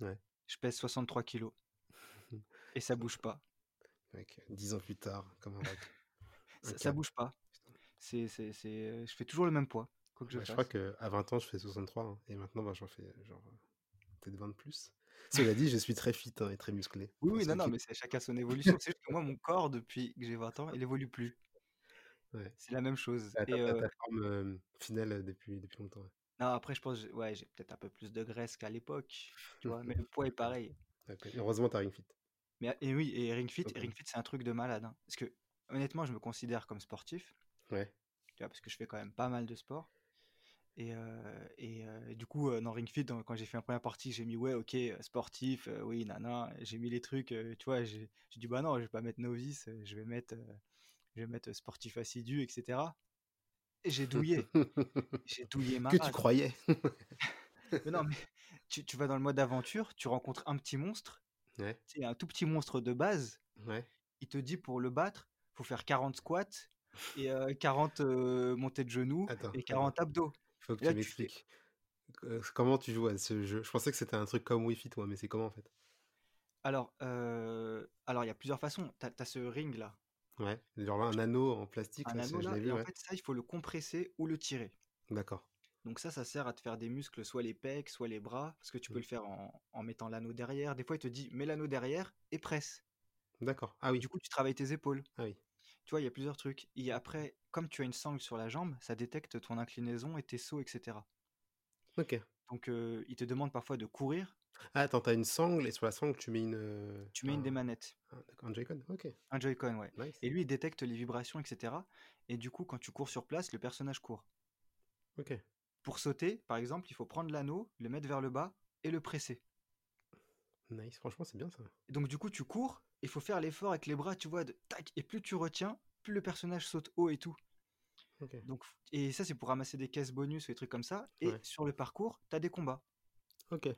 ouais. je pèse 63 kilos et ça bouge pas. Mec, 10 ans plus tard, comme un Ça, ça bouge pas. C'est, c'est, c'est, euh, je fais toujours le même poids, quoi que je Ouais, je crois qu'à 20 ans, je fais 63 hein, et maintenant, bah, j'en fais genre euh, peut-être 20 de plus. Cela dit, je suis très fit hein, et très musclé. Oui, oui, non, non, mais c'est chacun son évolution. C'est juste que moi, mon corps, depuis que j'ai 20 ans, il évolue plus. Ouais. C'est la même chose. Et euh, ta forme euh, finale euh, depuis, depuis longtemps. ouais. non, après, je pense, ouais, j'ai peut-être un peu plus de graisse qu'à l'époque, tu vois, mais le poids est pareil. Ok. Heureusement, t'as Ring Fit. Mais et oui, et Ring Fit, Ring. Fit, c'est un truc de malade. hein. Parce que honnêtement, je me considère comme sportif, Ouais. tu vois, parce que je fais quand même pas mal de sport. Et, euh, et, euh, et du coup, euh, dans Ring Fit, quand j'ai fait ma première partie, j'ai mis ouais, ok, sportif, oui, nana. J'ai mis les trucs, tu vois, j'ai dit bah non, je vais pas mettre novice, je vais mettre, je vais mettre sportif assidu, etc. Et j'ai douillé, j'ai douillé ma que tu croyais. Mais non, mais tu, tu vas dans le mode aventure, tu rencontres un petit monstre, Ouais. c'est un tout petit monstre de base. Ouais. Il te dit pour le battre, faut faire 40 squats et euh, 40 euh, montées de genoux Attends, et attends. 40 abdos. Faut que tu là, tu m'expliques. Euh, comment tu joues à ce jeu? Je pensais que c'était un truc comme Wii Fit, moi, mais c'est comment en fait? Alors, euh, alors il y a plusieurs façons. T'as, as ce ring là, Ouais. Genre là, un anneau en plastique, un là, anneau là, et vu, en ouais. fait, ça, il faut le compresser ou le tirer. D'accord. Donc ça, ça sert à te faire des muscles, soit les pecs, soit les bras, parce que tu peux Mm. le faire en, en mettant l'anneau derrière. Des fois, il te dit, mets l'anneau derrière et presse. D'accord. Ah Du oui. coup, tu travailles tes épaules. Ah oui. Tu vois, il y a plusieurs trucs. Et après, comme tu as une sangle sur la jambe, ça détecte ton inclinaison et tes sauts, etc. Ok. Donc, euh, il te demande parfois de courir. Ah, attends, t'as une sangle et sur la sangle, tu mets une. Tu mets une des manettes, un- Joy-Con. Ok, un Joy-Con, ouais. nice. Et lui, il détecte les vibrations, etc. Et du coup, quand tu cours sur place, le personnage court. Ok. Pour sauter, par exemple, il faut prendre l'anneau, le mettre vers le bas et le presser. Nice, franchement, c'est bien ça. Et donc, du coup, tu cours, il faut faire l'effort avec les bras, tu vois, de tac. Et plus tu retiens, plus le personnage saute haut et tout. Donc, et ça, c'est pour ramasser des caisses bonus ou des trucs comme ça. Et Ouais. sur le parcours, t'as des combats. Ok.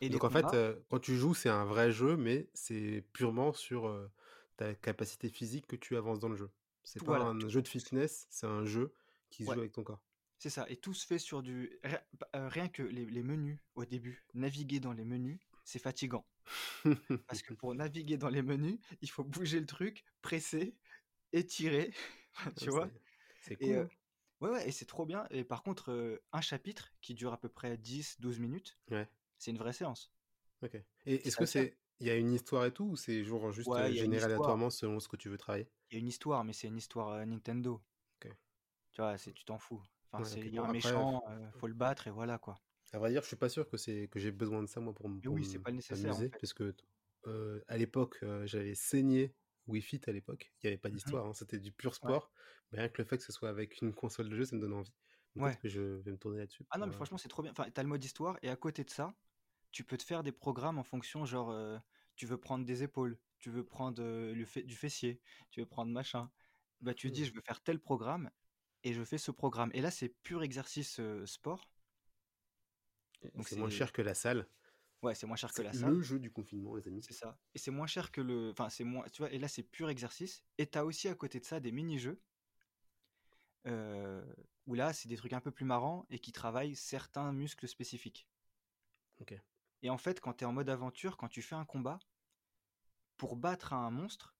Et Donc en fait, euh, quand tu joues, c'est un vrai jeu, mais c'est purement sur euh, ta capacité physique que tu avances dans le jeu. C'est pas un tout- jeu de fitness, c'est un jeu qui se ouais, joue avec ton corps. c'est ça. Et tout se fait sur du. Rien, euh, rien que les, les menus au début, naviguer dans les menus, c'est fatigant. Parce que pour naviguer dans les menus, il faut bouger le truc, presser, étirer, tu vois? c'est Et cool. euh, hein. ouais, ouais, et c'est trop bien. Et par contre, euh, un chapitre qui dure à peu près 10-12 minutes, Ouais. c'est une vraie séance. Ok. Et est-ce que c'est, il y a une histoire et tout, ou c'est genre juste Ouais, euh, généré aléatoirement selon ce que tu veux travailler? Il y a une histoire, mais c'est une histoire euh, Nintendo. Ok. Tu vois, c'est, tu t'en fous. Enfin, Ouais, il y a un méchant, euh, faut le battre et voilà quoi. À vrai dire, je suis pas sûr que c'est que j'ai besoin de ça moi pour, pour oui, c'est pas nécessaire en m'amuser, fait. parce que euh, à l'époque, euh, j'avais saigné Wii Fit à l'époque. Il n'y avait pas Mhm. d'histoire, hein, c'était du pur Ouais, sport. Mais rien que le fait que ce soit avec une console de jeu, ça me donne envie. Donc ouais. peut-être que je vais me tourner là-dessus Ah non, mais euh, franchement, c'est trop bien. Enfin, t'as le mode histoire et à côté de ça, tu peux te faire des programmes en fonction, genre, tu veux prendre des épaules, tu veux prendre le fait, du fessier, tu veux prendre machin. Bah, tu dis, hmm. je veux faire tel programme et je fais ce programme. Et là, c'est pur exercice sport. C'est moins cher que la salle. ouais, c'est moins cher que la le salle. jeu du confinement, les amis. C'est ça. Et c'est moins cher que le. Enfin, c'est moins. Tu vois, et là, c'est pur exercice. Et t'as aussi à côté de ça des mini-jeux euh, où là, c'est des trucs un peu plus marrants et qui travaillent certains muscles spécifiques. Ok. Et en fait, quand tu es en mode aventure, quand tu fais un combat, pour battre un monstre,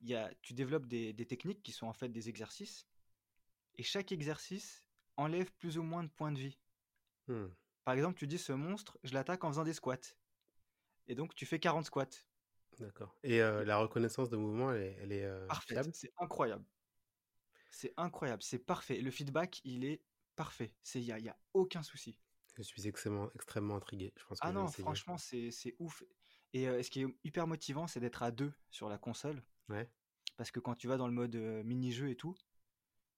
y a, tu développes des, des techniques qui sont en fait des exercices. Et chaque exercice enlève plus ou moins de points de vie. Hmm. Par exemple, tu dis ce monstre, je l'attaque en faisant des squats. Et donc, tu fais 40 squats. D'accord. Et euh, Et la reconnaissance de mouvement, elle est, elle est euh? C'est incroyable. C'est incroyable. C'est parfait. Le feedback, il est parfait. Il n'y a, y a aucun souci. Je suis extrêmement, extrêmement intrigué. Je pense que Ah non, franchement, c'est ouf. Et euh, ce qui est hyper motivant, c'est d'être à deux sur la console. Ouais. Parce que quand tu vas dans le mode mini-jeu et tout,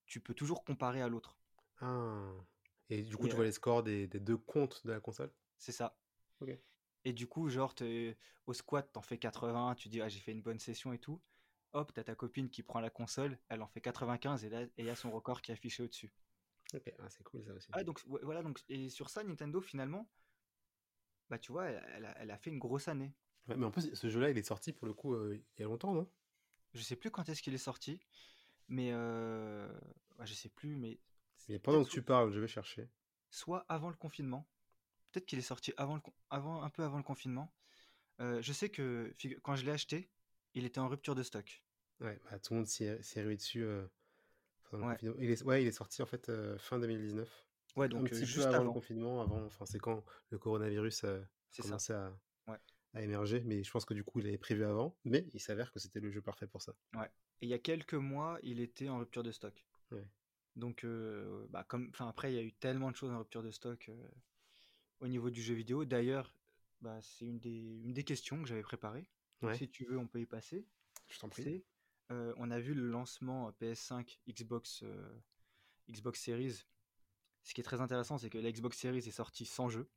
tu peux toujours comparer à l'autre. Ah. Et du coup, tu vois les scores des, des deux comptes de la console? c'est ça. Ok. Et du coup, genre, au squat, t'en fais 80, tu dis, ah, j'ai fait une bonne session et tout. Hop, t'as ta copine qui prend la console, elle en fait 95 et là, il y a son record qui est affiché au-dessus. Ok, ah, c'est cool ça aussi. Ah, donc, voilà, donc, et sur ça, Nintendo, finalement, bah, tu vois, elle, elle a, elle a fait une grosse année. Ouais, mais en plus, ce jeu-là, il est sorti pour le coup euh, il y a longtemps, non? Je sais plus quand est-ce qu'il est sorti, mais euh, ouais, je sais plus, mais Mais c'est pendant que tu parles, je vais chercher. soit avant le confinement, peut-être qu'il est sorti avant, le, avant, un peu avant le confinement. Euh, je sais que quand je l'ai acheté, il était en rupture de stock. Ouais, bah, tout le monde s'y est, s'y est rué dessus euh, Ouais. Il est, ouais, il est sorti en fait euh, fin 2019. ouais, Un donc petit peu juste avant le confinement, avant, enfin, c'est quand le coronavirus a commencé à, Ouais, à émerger, mais je pense que du coup, il avait prévu avant, mais il s'avère que c'était le jeu parfait pour ça. ouais. Et il y a quelques mois, il était en rupture de stock. Ouais. Donc, euh, bah, comme, enfin, après, il y a eu tellement de choses en rupture de stock euh, au niveau du jeu vidéo. D'ailleurs, bah, c'est une des, une des questions que j'avais préparées. Ouais, si tu veux, on peut y passer. je t'en prie. Euh, on a vu le lancement PS5, Xbox, Xbox Series. Ce qui est très intéressant, c'est que la Xbox Series est sortie sans jeu.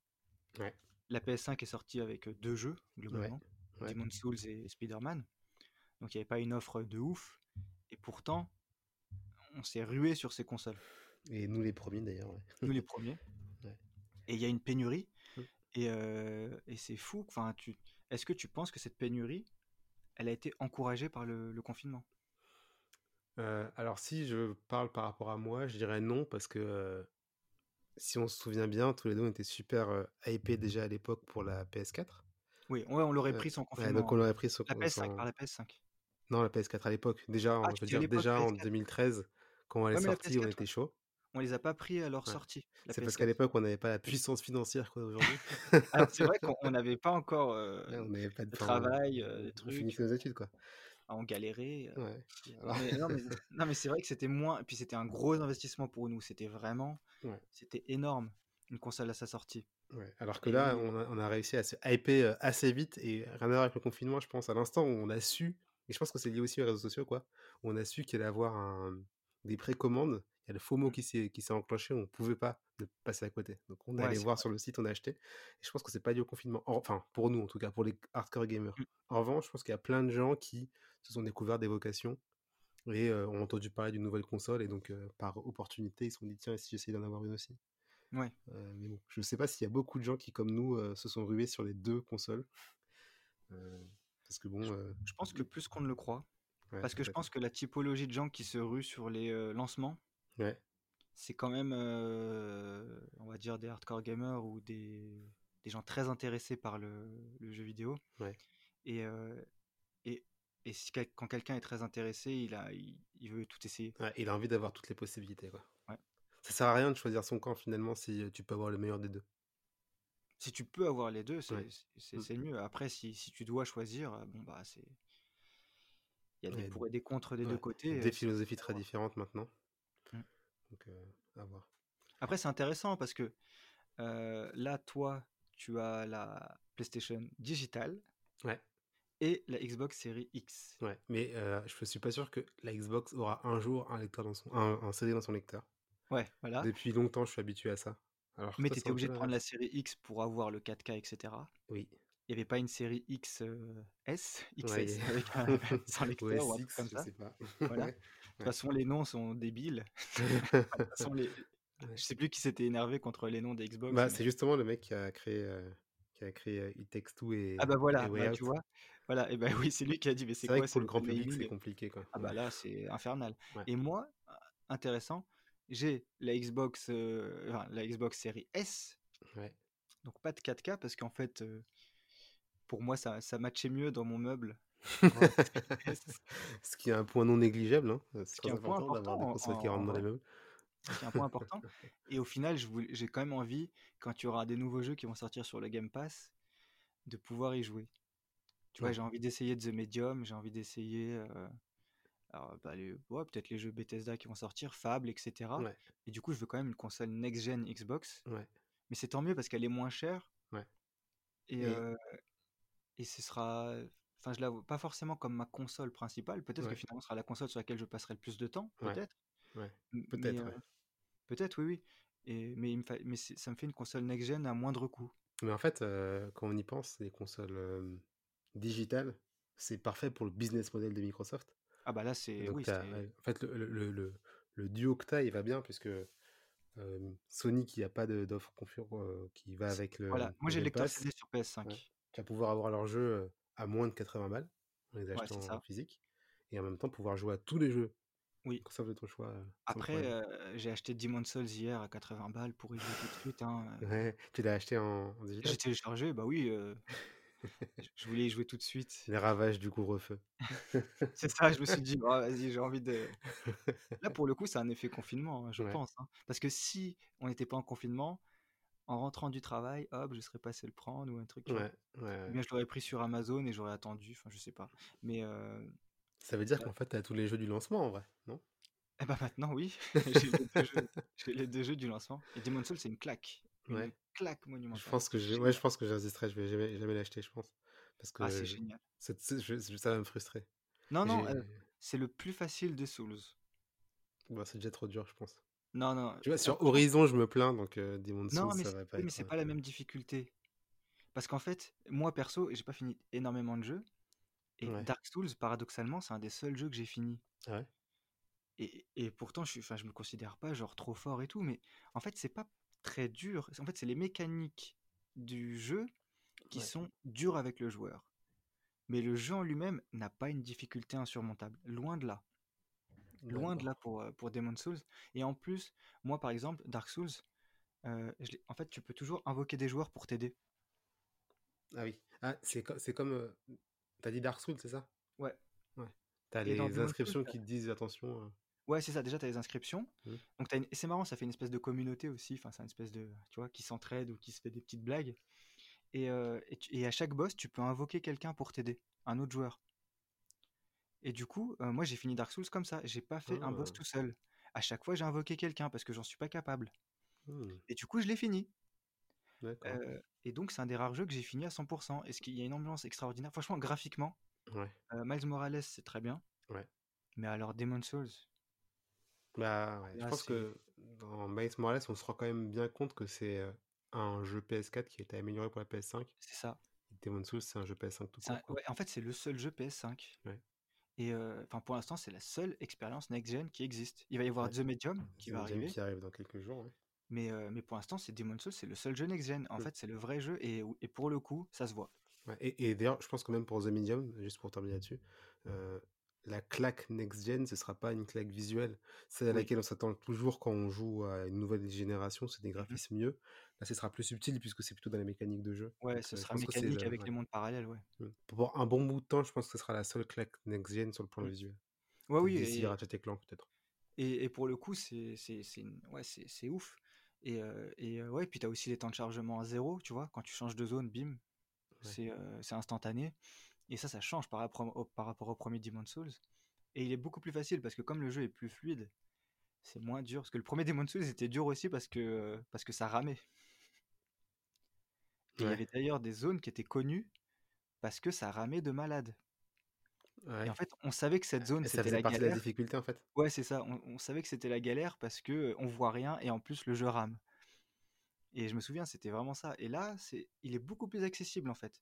Ouais, La PS5 est sortie avec deux jeux, globalement. ouais. Demon's Souls et Spider-Man. Donc il n'y avait pas une offre de ouf. Et pourtant, on s'est rué sur ces consoles. Et nous les premiers d'ailleurs, ouais. Nous les premiers. Ouais. Et il y a une pénurie. Et, euh, et c'est fou. Enfin, tu... Est-ce que tu penses que cette pénurie, elle a été encouragée par le, le confinement? Euh, alors si je parle par rapport à moi, je dirais non, parce que euh, si on se souvient bien, tous les deux on était super euh, hypés déjà à l'époque pour la PS4. Oui, ouais, on l'aurait pris sans ouais, donc confinement. on l'aurait pris sur, La PS5, sans- par la PS5. Non, la PS4 à l'époque. Déjà, Ah, en- je veux à dire, déjà en PS4. 2013, quand elle est Ouais, sortie, on PS4, était chaud. on les a pas pris à leur Ouais. sortie. C'est parce qu'à PS4. l'époque, on n'avait pas la puissance financière qu'on a aujourd'hui. Alors c'est vrai qu'on on n'avait pas encore euh, on pas de... on, travail, euh, des on trucs, finissait nos études, quoi. on euh. Alors, Mais, non, mais, non, mais c'est vrai que c'était moins. Et puis c'était un gros investissement pour nous. C'était vraiment. C'était énorme. une console à sa sortie. Ouais, alors que là, on a, on a réussi à se hyper euh, assez vite et rien à voir avec le confinement, je pense, à l'instant où on a su, et je pense que c'est lié aussi aux réseaux sociaux, quoi, où on a su qu'il allait avoir un, des précommandes, il y a le FOMO Mmh. qui s'est enclenché, on pouvait pas ne passer à côté. Donc on est Ouais, allé voir vrai. sur le site, on a acheté. Et je pense que c'est pas lié au confinement. En- Enfin, pour nous en tout cas, pour les hardcore gamers. Mmh. En revanche, je pense qu'il y a plein de gens qui se sont découverts des vocations et euh, ont entendu parler d'une nouvelle console et donc euh, par opportunité, ils se sont dit tiens, et si j'essayais d'en avoir une aussi? Ouais. Euh, mais bon, je sais pas s'il y a beaucoup de gens qui, comme nous, se sont rués sur les deux consoles. Parce que bon, Je, je pense que plus qu'on ne le croit, ouais, parce que je pense que la typologie de gens qui se ruent sur les euh, lancements, Ouais, c'est quand même, euh, on va dire, des hardcore gamers ou des, des gens très intéressés par le, le jeu vidéo. ouais. Et, euh, et, et si quand quelqu'un est très intéressé, il, a, il, il veut tout essayer. Il a envie d'avoir toutes les possibilités, quoi. Ça sert à rien de choisir son camp finalement si tu peux avoir le meilleur des deux. Si tu peux avoir les deux, c'est Mm. le mieux. Après, si, si tu dois choisir, bon, bah, c'est. Il y a des pour et des contre des deux côtés. Des philosophies très différentes maintenant. Mm. Donc, à voir. Après, c'est intéressant parce que là, toi, tu as la PlayStation digitale Ouais, et la Xbox Series X. ouais. Mais euh, je suis pas sûr que la Xbox aura un jour un lecteur dans son, un, un CD dans son lecteur. Ouais, voilà. Depuis longtemps, je suis habitué à ça. Alors Mais tu étais obligé de prendre la série X pour avoir le 4K, etc. Oui. Il n'y avait pas une série X, euh, S, Ouais, XS, a- avec un, sans lecteur ou un truc comme ça. sais pas. Voilà. De Ouais, toute ouais. façon, les noms sont débiles. De toute façon, les... Ouais. je sais plus qui s'était énervé contre les noms des Xbox, Bah, mais... c'est justement le mec qui a créé, euh, qui a créé euh, It Takes Two et, Ah bah voilà, bah tu vois. Voilà, et bah oui, c'est lui qui a dit, mais c'est C'est vrai quoi que pour le grand public, c'est compliqué, quoi. Ah bah Ouais. là, c'est infernal. Ouais. Et moi, intéressant, j'ai la Xbox, euh, enfin, la Xbox série S, Ouais. donc pas de 4K parce qu'en fait, euh, pour moi, ça, ça matchait mieux dans mon meuble Ce qui est un point non négligeable, hein. C'est ce qui est un point important d'avoir des important en, qui en- en rentrent dans les meubles. ce qui est un point important. Et au final, j'ai quand même envie, quand il y aura des nouveaux jeux qui vont sortir sur le Game Pass, de pouvoir y jouer. Tu vois, j'ai envie d'essayer The Medium, j'ai envie d'essayer euh, bah, les- ouais, peut-être les jeux Bethesda qui vont sortir, Fable, etc. Ouais. Et du coup, je veux quand même une console next-gen Xbox. Mais c'est tant mieux parce qu'elle est moins chère Et euh, et ce sera. Enfin, je la vois pas forcément comme ma console principale. Peut-être que finalement, ce sera la console sur laquelle je passerai le plus de temps, peut-être. Ouais. Peut-être, euh, peut-être, oui, oui. Et, mais il me fa- mais c'est- ça me fait une console next-gen à moindre coût. Mais en fait, euh, quand on y pense, les consoles euh, digitales, c'est parfait pour le business model de Microsoft. Ah bah là, c'est. Oui, en fait, le, le, le, le duo t'as, il va bien, puisque Sony, qui n'a pas d'offre euh, qui va avec le, Voilà, moi j'ai le lecteur CD sur PS5. Ouais, tu vas pouvoir avoir leurs jeux euh, à moins de 80 balles en les achetant en ça. physique, et en même temps pouvoir jouer à tous les jeux Oui. Microsoft de ton choix Après, euh, j'ai acheté Demon's Souls hier à 80 balles pour y jouer tout de suite. hein. Ouais, tu l'as acheté en, en J'ai téléchargé, bah oui, euh, je voulais y jouer tout de suite. Les ravages du couvre-feu. C'est ça, je me suis dit, Ah, vas-y, j'ai envie de. Là, pour le coup, c'est un effet confinement, hein, je Ouais. pense. hein. Parce que si on n'était pas en confinement, en rentrant du travail, hop, je serais passé le prendre ou un truc. Ouais, ouais, Ou ouais. bien je l'aurais pris sur Amazon et j'aurais attendu, enfin, je sais pas. Mais euh, Ça veut dire qu'en fait, tu as tous les jeux du lancement en vrai, non? Eh ben maintenant, oui, j'ai les deux jeux, j'ai les deux jeux du lancement. Et Demon's Souls, c'est une claque. Une Ouais. claque Je monumentale. pense que C'est j'ai, ouais, génial. je pense que j'insisterai, je vais jamais, jamais l'acheter, je pense, parce Ah, que c'est je- génial. c'est- je- je- ça va me frustrer. Non, non, euh, c'est le plus facile des Souls. bah, c'est déjà trop dur, je pense. Non, non, Tu vois, euh, sur franchement, Horizon, je me plains, donc euh, Demon's Souls, mais ça va pas oui, mais c'est euh, pas la même difficulté. Parce qu'en fait, moi perso, j'ai pas fini énormément de jeux. Et Ouais. Dark Souls, paradoxalement, c'est un des seuls jeux que j'ai fini. Ouais Et, et pourtant, je suis, je me considère pas genre trop fort et tout, mais en fait, c'est pas très dur. En fait, c'est les mécaniques du jeu qui Ouais. sont dures avec le joueur. Mais le jeu en lui-même n'a pas une difficulté insurmontable. Loin de là. Loin de là pour, euh, pour Demon's Souls. Et en plus, moi par exemple, Dark Souls, euh, je en fait, tu peux toujours invoquer des joueurs pour t'aider. Ah oui. Ah, c'est co- c'est comme. euh, T'as dit Dark Souls, c'est ça? Ouais. Ouais. T'as les Souls, inscriptions qui te disent attention. euh, ouais, c'est ça. Déjà, tu as les inscriptions. hmm. Donc, une- c'est marrant, ça fait une espèce de communauté aussi. Enfin, c'est une espèce de, tu vois, qui s'entraide ou qui se fait des petites blagues. Et, et, tu- et à chaque boss, tu peux invoquer quelqu'un pour t'aider, un autre joueur. Et du coup, euh, moi, j'ai fini Dark Souls comme ça. J'ai pas fait un boss Ah, tout seul. À chaque fois, j'ai invoqué quelqu'un parce que j'en suis pas capable. Hmm, Et du coup, je l'ai fini. Euh, et donc, c'est un des rares jeux que j'ai fini à 100%. Est-ce qu'il y a une ambiance extraordinaire? Franchement, graphiquement, Ouais, euh, Miles Morales, c'est très bien. ouais. Mais alors, Demon's Souls, Bah ouais, je pense que dans Miles Morales, on se rend quand même bien compte que c'est un jeu PS4 qui a été amélioré pour la PS5. C'est ça. Et Demon's Souls, c'est un jeu PS5 tout un- court, en fait, c'est le seul jeu PS5. Et euh, pour l'instant, c'est la seule expérience next-gen qui existe. Il va y avoir ouais. The Medium qui The va Medium arriver. qui arrive dans quelques jours, ouais. Mais, euh, mais pour l'instant, c'est Demon's Souls, c'est le seul jeu next-gen. En Mm. fait, c'est le vrai jeu. Et, et pour le coup, ça se voit. Et, et d'ailleurs, je pense que même pour The Medium, juste pour terminer là-dessus, euh, la claque next-gen, ce sera pas une claque visuelle. Celle à Oui. laquelle on s'attend toujours quand on joue à une nouvelle génération, c'est des Mhm. graphismes mieux. Là, ce sera plus subtil puisque c'est plutôt dans la mécanique de jeu. Ouais, Donc, ce euh, sera mécanique avec ouais. les mondes parallèles, ouais. Pour un bon bout de temps, je pense que ce sera la seule claque next-gen sur le plan Mm. visuel. Ouais, oui. Et, Clank, peut-être. et, et pour le coup, c'est c'est c'est une- ouais, c'est c'est ouf. Et, euh, et euh, ouais, puis tu as aussi les temps de chargement à zéro, tu vois. Quand tu changes de zone, bim, Ouais. c'est euh, c'est instantané. Et ça, ça change par rapport au, par rapport au premier Demon's Souls. Et il est beaucoup plus facile parce que comme le jeu est plus fluide, c'est moins dur. Parce que le premier Demon's Souls était dur aussi parce que, parce que ça ramait. Et il y avait d'ailleurs des zones qui étaient connues parce que ça ramait de malade. Et Ouais. en fait, on savait que cette zone, Et ça c'était la partie de la galère. difficulté, en fait. Ouais, c'est ça. On, on savait que c'était la galère parce que euh, on voit rien et en plus le jeu rame. Et je me souviens, c'était vraiment ça. Et là, c'est, il est beaucoup plus accessible en fait.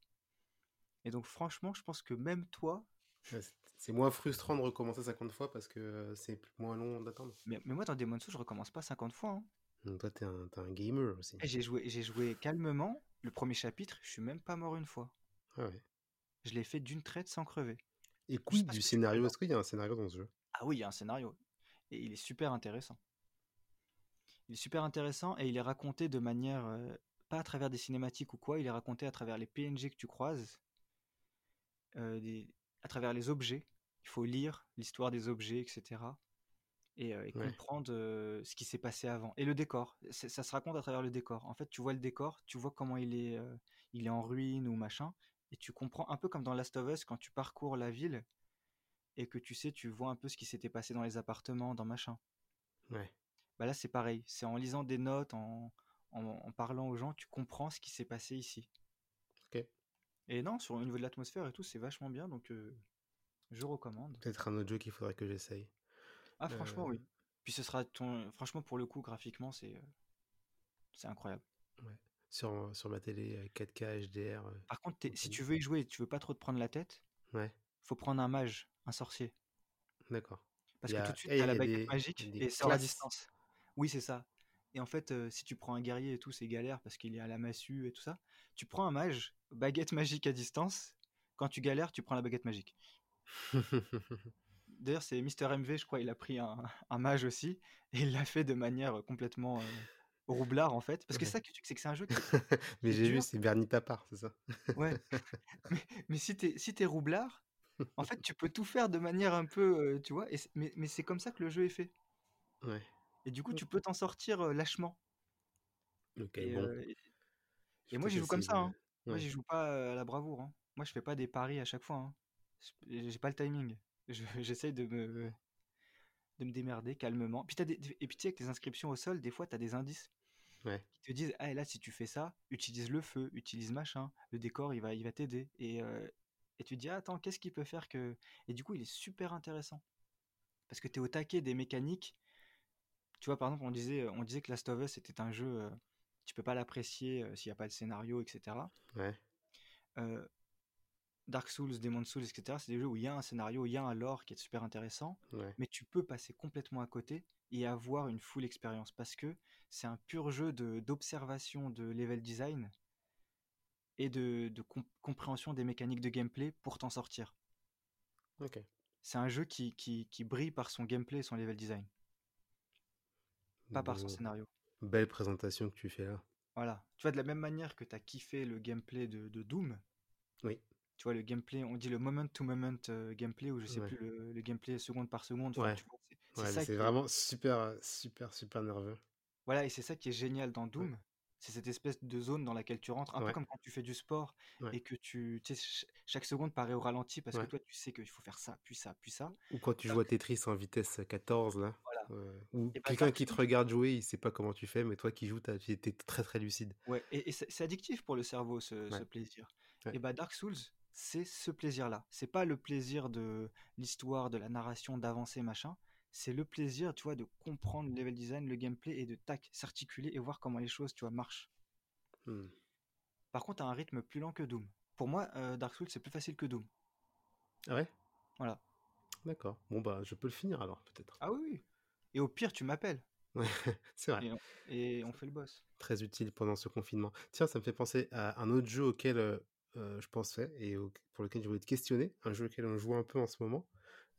Et donc franchement, je pense que même toi, Ouais, c'est- moins frustrant de recommencer 50 fois parce que euh, c'est moins long d'attendre. mais, mais moi dans Demon's Souls, je recommence pas 50 fois. hein. Donc toi, t'es un, t'es un gamer aussi. Et J'ai joué, j'ai joué calmement. Le premier chapitre, je suis même pas mort une fois. Ah ouais. Je l'ai fait d'une traite sans crever. Et quid du scénario? Est-ce qu'il y a un scénario dans ce jeu? Ah oui, il y a un scénario. Et il est super intéressant. Il est super intéressant et il est raconté de manière, euh, pas à travers des cinématiques ou quoi, il est raconté à travers les PNG que tu croises, euh, des- à travers les objets. Il faut lire l'histoire des objets, etc. Et, euh, et Ouais. comprendre euh, ce qui s'est passé avant. Et le décor, ça se raconte à travers le décor. En fait, tu vois le décor, tu vois comment il est, euh, il est en ruine ou machin, et tu comprends un peu comme dans Last of Us quand tu parcours la ville et que tu sais, tu vois un peu ce qui s'était passé dans les appartements, dans machin. Ouais. Bah là, c'est pareil. C'est en lisant des notes, en, en, en parlant aux gens, tu comprends ce qui s'est passé ici. Ok. Et non, sur au niveau de l'atmosphère et tout, c'est vachement bien, donc je recommande. Peut-être un autre jeu qu'il faudrait que j'essaye. Ah, franchement, oui. Puis ce sera ton. Franchement, pour le coup, graphiquement, c'est c'est incroyable. ouais. Sur, sur ma télé euh, 4K HDR. Par contre, si tu veux y jouer et tu veux pas trop te prendre la tête, Ouais, faut prendre un mage, un sorcier. d'accord. Parce que tout de suite, t'as la baguette des- magique et sort à distance. Oui, c'est ça. Et en fait, euh, si tu prends un guerrier et tout, c'est galère parce qu'il est à la massue et tout ça. Tu prends un mage, baguette magique à distance. Quand tu galères, tu prends la baguette magique. D'ailleurs, c'est Mister MV, je crois, il a pris un, un mage aussi et il l'a fait de manière complètement euh, roublard en fait. Parce que Ouais. ça, que tu- c'est que c'est un jeu qui Mais j'ai vu, c'est Bernie Tapard, c'est ça? Ouais. Mais, mais si t'es si roublard, en fait, tu peux tout faire de manière un peu, euh, tu vois. Et mais mais c'est comme ça que le jeu est fait. Ouais. Et du coup, tu peux t'en sortir euh, lâchement. Ok, Et, bon. et- moi, j'y joue comme ça. hein. Moi, j'y joue pas à la bravoure. hein. Moi, je fais pas des paris à chaque fois. hein. J'ai pas le timing. Je- J'essaye de me, de me démerder calmement. Puis t'as des, et puis tu sais, avec les inscriptions au sol, des fois, tu as des indices Ouais. qui te disent Ah, et là, si tu fais ça, utilise le feu, utilise machin, le décor, il va il va t'aider. Et, euh, et tu te dis Ah, Attends, qu'est-ce qui peut faire que. Et du coup, il est super intéressant. Parce que tu es au taquet des mécaniques. Tu vois, par exemple, on disait, on disait que Last of Us était un jeu, euh, tu peux pas l'apprécier euh, s'il n'y a pas le scénario, etc. Ouais. Dark Souls, Demon's Souls, etc. C'est des jeux où il y a un scénario, il y a un lore qui est super intéressant, Ouais. mais tu peux passer complètement à côté et avoir une full expérience parce que c'est un pur jeu d'observation de, level design et de, de com- compréhension des mécaniques de gameplay pour t'en sortir. Ok. C'est un jeu qui, qui, qui brille par son gameplay et son level design, pas par son scénario. belle présentation que tu fais là. Voilà. Tu vois, de la même manière que tu as kiffé le gameplay de, de Doom, Oui. Tu vois, le gameplay, on dit le moment-to-moment euh, gameplay, ou je sais Ouais. plus, le, le gameplay seconde par seconde. enfin, Ouais. c'est- Ouais, qui vraiment super, euh, super, super nerveux. Voilà, et c'est ça qui est génial dans Doom. C'est cette espèce de zone dans laquelle tu rentres, un peu comme quand tu fais du sport et que tu, tu sais, ch- chaque seconde paraît au ralenti parce que toi, tu sais qu'il faut faire ça, puis ça, puis ça. Ou quand tu Alors joues à Tetris en vitesse 14, là. Voilà, Voilà. Ouais. Ou bah, quelqu'un qui te regarde jouer, il sait pas comment tu fais, mais toi qui joues, tu es très très lucide. ouais, et, et c'est addictif pour le cerveau ce, plaisir. Et bah Dark Souls, c'est ce plaisir-là. C'est pas le plaisir de l'histoire, de la narration, d'avancer, machin. C'est le plaisir, tu vois, de comprendre le level design, le gameplay et de tac, s'articuler et voir comment les choses, tu vois, marchent. Hmm. Par contre, à un rythme plus lent que Doom. Pour moi, euh, Dark Souls, c'est plus facile que Doom. Ah ouais? Voilà. D'accord. Bon bah je peux le finir alors peut-être. Ah oui, oui. Et au pire, tu m'appelles Ouais, c'est vrai. et on, et on fait le boss. Très utile pendant ce confinement. Tiens, ça me fait penser à un autre jeu auquel euh, je pensais et au- pour lequel je voulais te questionner, un jeu auquel on joue un peu en ce moment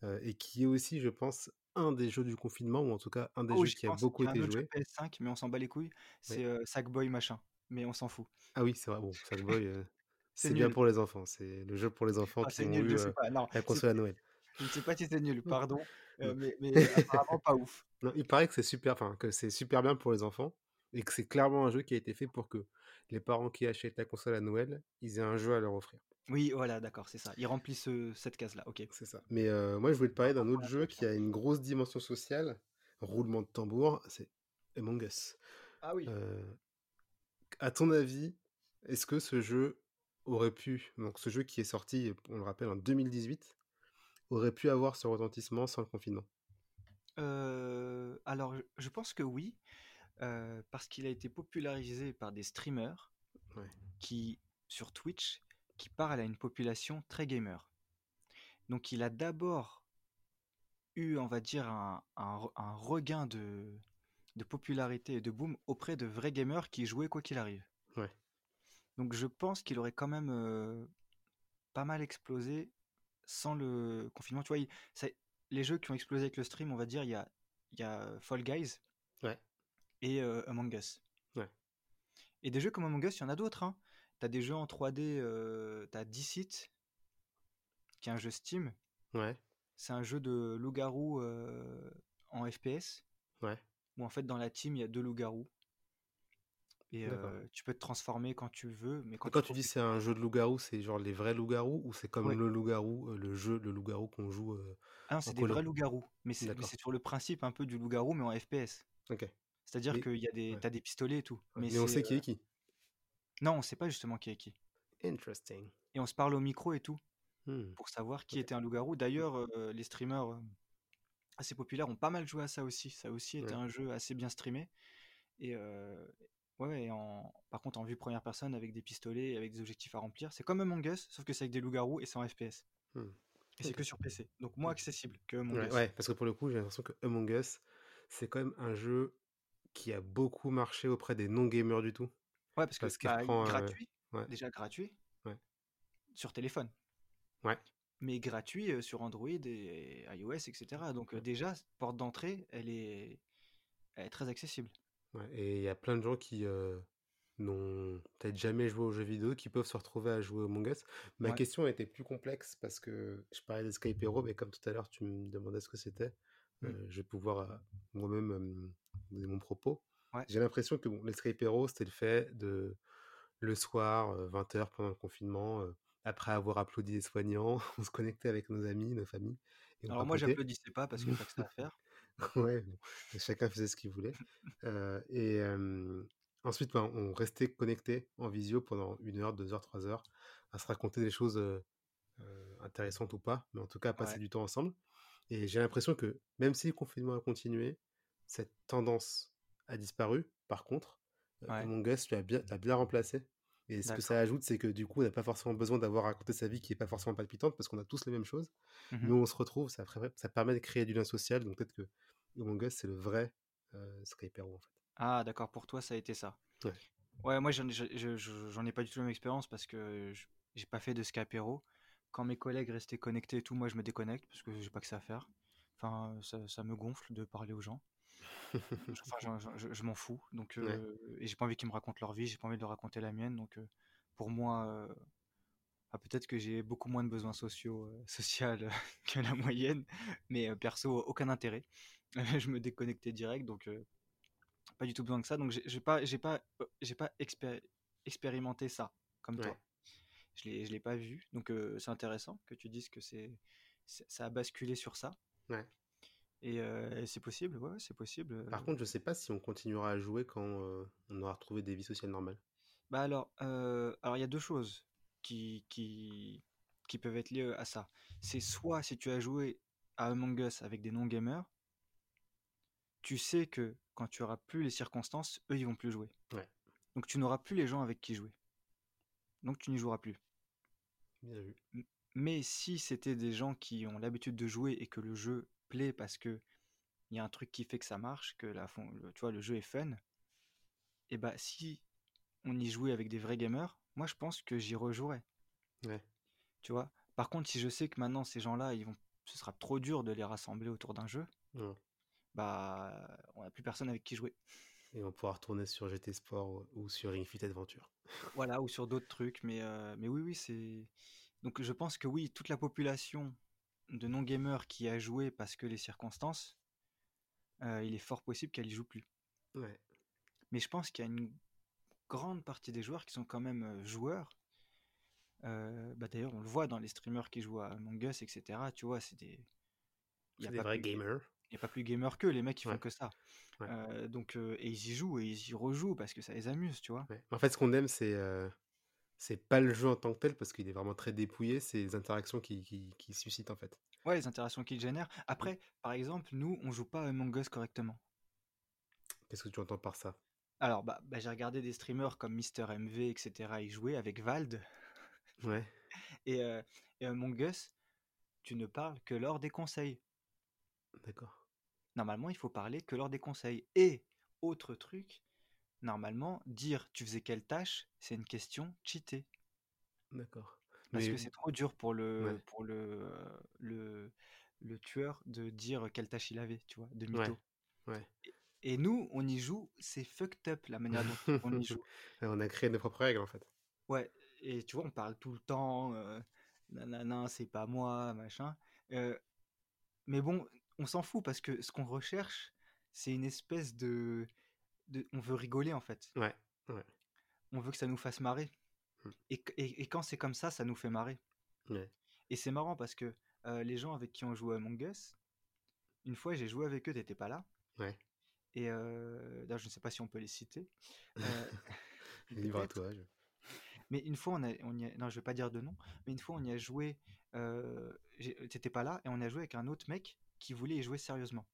euh, et qui est aussi, je pense, un des jeux du confinement ou en tout cas un des Oh, jeux qui a beaucoup Il y a un été jeu joué. PS5, mais on s'en bat les couilles. Ouais. C'est euh, Sackboy machin. Mais on s'en fout. Ah oui, c'est vrai. Bon, Sackboy, euh, C'est bien pour les enfants. C'est le jeu pour les enfants Enfin, qui ont nul, eu pas. Non, la c'est- console à Noël. je ne sais pas si c'est nul, pardon. Non. mais, mais apparemment pas ouf. Non, il paraît que c'est super, enfin que c'est super bien pour les enfants et que c'est clairement un jeu qui a été fait pour que les parents qui achètent la console à Noël, ils aient un jeu à leur offrir. Oui, voilà, d'accord, c'est ça. Il remplit ce- cette case-là. Ok. C'est ça. Mais euh, moi, je voulais te parler d'un autre jeu qui a une grosse dimension sociale, roulement de tambour, c'est Among Us. Ah oui. Euh, à ton avis, est-ce que ce jeu aurait pu, donc ce jeu qui est sorti, on le rappelle, en 2018, aurait pu avoir ce retentissement sans le confinement? Euh, alors, je pense que oui, euh, parce qu'il a été popularisé par des streamers Ouais. qui, sur Twitch, qui parlent à une population très gamer. Donc, il a d'abord eu, on va dire, un, un re- un regain de, de popularité et de boom auprès de vrais gamers qui jouaient quoi qu'il arrive. Ouais. Donc, je pense qu'il aurait quand même euh, pas mal explosé sans le confinement. Tu vois, il- ça- les jeux qui ont explosé avec le stream, on va dire, il y a, il y a Fall Guys Ouais. Et euh, Among Us. Ouais. Et des jeux comme Among Us, il y en a d'autres. Hein. Tu as des jeux en 3D, euh, tu as Dicit, qui est un jeu Steam. Ouais. C'est un jeu de loup-garou euh, en FPS, Ouais. où en fait dans la team, il y a deux loups-garous. Et euh, tu peux te transformer quand tu veux, mais quand quand tu tu dis c'est un jeu de loup-garou, c'est genre les vrais loups-garous ou c'est comme Ouais. le loup-garou, le jeu, le loup-garou qu'on joue euh, Ah non, c'est des vrais loups-garous. Mais c'est sur le principe un peu du loup-garou, mais en FPS. Ok. C'est-à-dire qu'il y a des, ouais. t'as des pistolets et tout. Mais, Mais on sait qui euh, est qui. Non, on sait pas justement qui est qui. Interesting. Et on se parle au micro et tout, Hmm. pour savoir qui était un loup-garou. D'ailleurs, euh, les streamers euh, assez populaires ont pas mal joué à ça aussi. Ça aussi été Ouais. un jeu assez bien streamé. Et euh, ouais, et en... par contre, en vue première personne, avec des pistolets et avec des objectifs à remplir. C'est comme Among Us, sauf que c'est avec des loups-garous et c'est en FPS. Hmm. Et c'est que sur PC. Donc moins accessible que Among Ouais, Us. ouais, parce que pour le coup, j'ai l'impression que Among Us, c'est quand même un jeu qui a beaucoup marché auprès des non-gamers du tout. Ouais, parce que Parce qu'il bah, euh, gratuit, ouais. déjà gratuit, Ouais. sur téléphone. Ouais. Mais gratuit euh, sur Android et iOS, etc. Donc euh, Ouais. déjà, porte d'entrée, elle est... elle est très accessible. Ouais, Et il y a plein de gens qui euh, n'ont peut-être jamais joué aux jeux vidéo qui peuvent se retrouver à jouer au Among Us. Ma question était plus complexe parce que je parlais d'Escape Hero, mais comme tout à l'heure tu me demandais ce que c'était, Mm. euh, je vais pouvoir moi-même donner mon propos. Ouais. J'ai l'impression que bon, l'Escape Hero, c'était le fait de le soir, 20h pendant le confinement, après avoir applaudi les soignants, on se connectait avec nos amis, nos familles, et Alors moi, j'applaudissais pas parce a pas que ça à faire. Ouais, bon, chacun faisait ce qu'il voulait. Euh, et euh, ensuite, ben, on restait connecté en visio pendant une heure, deux heures, trois heures, à se raconter des choses euh, intéressantes ou pas, mais en tout cas, à passer Ouais. du temps ensemble. Et j'ai l'impression que même si le confinement a continué, cette tendance a disparu. Par contre, Ouais. Among Us l'a bien, l'a bien remplacé. Et ce que ça ajoute, c'est que du coup, on n'a pas forcément besoin d'avoir raconté sa vie qui n'est pas forcément palpitante parce qu'on a tous les mêmes choses. Mhm. Mais on se retrouve, ça, permet de créer du lien social. Donc peut-être que Among Us, c'est le vrai euh, Skype Hero en fait. Ah, d'accord, pour toi, ça a été ça. Ouais. Ouais, moi, j'en ai, ai pas du tout la même expérience parce que je- j'ai pas fait de Scapero. Quand mes collègues restaient connectés et tout, moi, je me déconnecte parce que j'ai pas que ça à faire. Enfin, ça, ça me gonfle de parler aux gens. Enfin, je, je m'en fous. Donc, Ouais. euh, et j'ai pas envie qu'ils me racontent leur vie, j'ai pas envie de leur raconter la mienne. Donc, euh, pour moi, euh, ah, peut-être que j'ai beaucoup moins de besoins sociaux, euh, social que la moyenne, mais perso, aucun intérêt. je me déconnectais direct, donc pas du tout besoin de ça. Donc, j'ai pas, j'ai pas, j'ai pas expéri- expérimenté ça comme toi. Je je l'ai pas vu. Donc, euh, c'est intéressant que tu dises que c'est, ça a basculé sur ça. Ouais. Et, euh, et c'est possible, ouais, c'est possible. euh. Par contre, je sais pas si on continuera à jouer quand euh, on aura retrouvé des vies sociales normales. Bah alors, euh, alors il y a deux choses qui, qui, qui peuvent être liées à ça. C'est soit si tu as joué à Among Us avec des non-gamers, tu sais que quand tu auras plus les circonstances, eux ils vont plus jouer. Ouais. Donc tu n'auras plus les gens avec qui jouer. Donc tu n'y joueras plus. Bien vu. M- Mais si c'était des gens qui ont l'habitude de jouer et que le jeu plaît parce que il y a un truc qui fait que ça marche, que la le- tu vois, le jeu est fun, et bah si on y jouait avec des vrais gamers, moi je pense que j'y rejouerais. Ouais. Tu vois? Par contre, si je sais que maintenant ces gens-là, ils vont, ce sera trop dur de les rassembler autour d'un jeu, Ouais. bah on n'a plus personne avec qui jouer. Et on pourra retourner sur GT Sport ou- sur Ring Fit Adventure. Voilà, ou sur d'autres trucs, mais, euh, mais oui, oui, c'est. Donc je pense que oui, toute la population de non-gamers qui a joué parce que les circonstances, euh, il est fort possible qu'elle y joue plus. Ouais. Mais je pense qu'il y a une grande partie des joueurs qui sont quand même euh, joueurs. Euh, bah d'ailleurs, on le voit dans les streamers qui jouent à Among Us, etc. Tu vois, c'est des. Il C'est a des vrais gamers. Il y a pas plus gamers qu'eux, les mecs qui Ouais. font que ça. Ouais. Euh, donc, euh, et ils y jouent et ils y rejouent parce que ça les amuse, tu vois. Ouais. En fait, ce qu'on aime, c'est euh, c'est pas le jeu en tant que tel, parce qu'il est vraiment très dépouillé, c'est les interactions qui, qui, qui suscitent, en fait. Ouais, les interactions qu'ils génèrent. Après, par exemple, nous, on joue pas à Among Us correctement. Qu'est-ce que tu entends par ça? Alors, bah, bah, j'ai regardé des streamers comme Mister MV, etc. y jouer avec Vald. Ouais. Et, et Among Us, tu ne parles que lors des conseils. D'accord. Normalement, il faut parler que lors des conseils. Et, autre truc, normalement, dire tu faisais quelle tâche, c'est une question cheatée. D'accord. Parce Mais que c'est trop dur pour le, Ouais. pour le, le, le tueur de dire quelle tâche il avait, tu vois, de Ouais. mytho. Ouais. Et nous, on y joue, c'est fucked up la manière dont on y joue. on a créé nos propres règles, en fait. Ouais, et tu vois, on parle tout le temps, euh, nanana, c'est pas moi, machin. Euh, mais bon, on s'en fout parce que ce qu'on recherche, c'est une espèce de, de. On veut rigoler en fait. Ouais. Ouais. On veut que ça nous fasse marrer. Mm. Et, que- et- et quand c'est comme ça, ça nous fait marrer. Ouais. Et c'est marrant parce que euh, les gens avec qui on joue à Among Us, une fois j'ai joué avec eux, t'étais pas là. Ouais. Et euh, je ne sais pas si on peut les citer. Euh, Libre à toi. je- Mais une fois, on a, on y a- non, je vais pas dire de nom, mais une fois, on y a joué, euh, t'étais pas là, et on a joué avec un autre mec qui voulait y jouer sérieusement.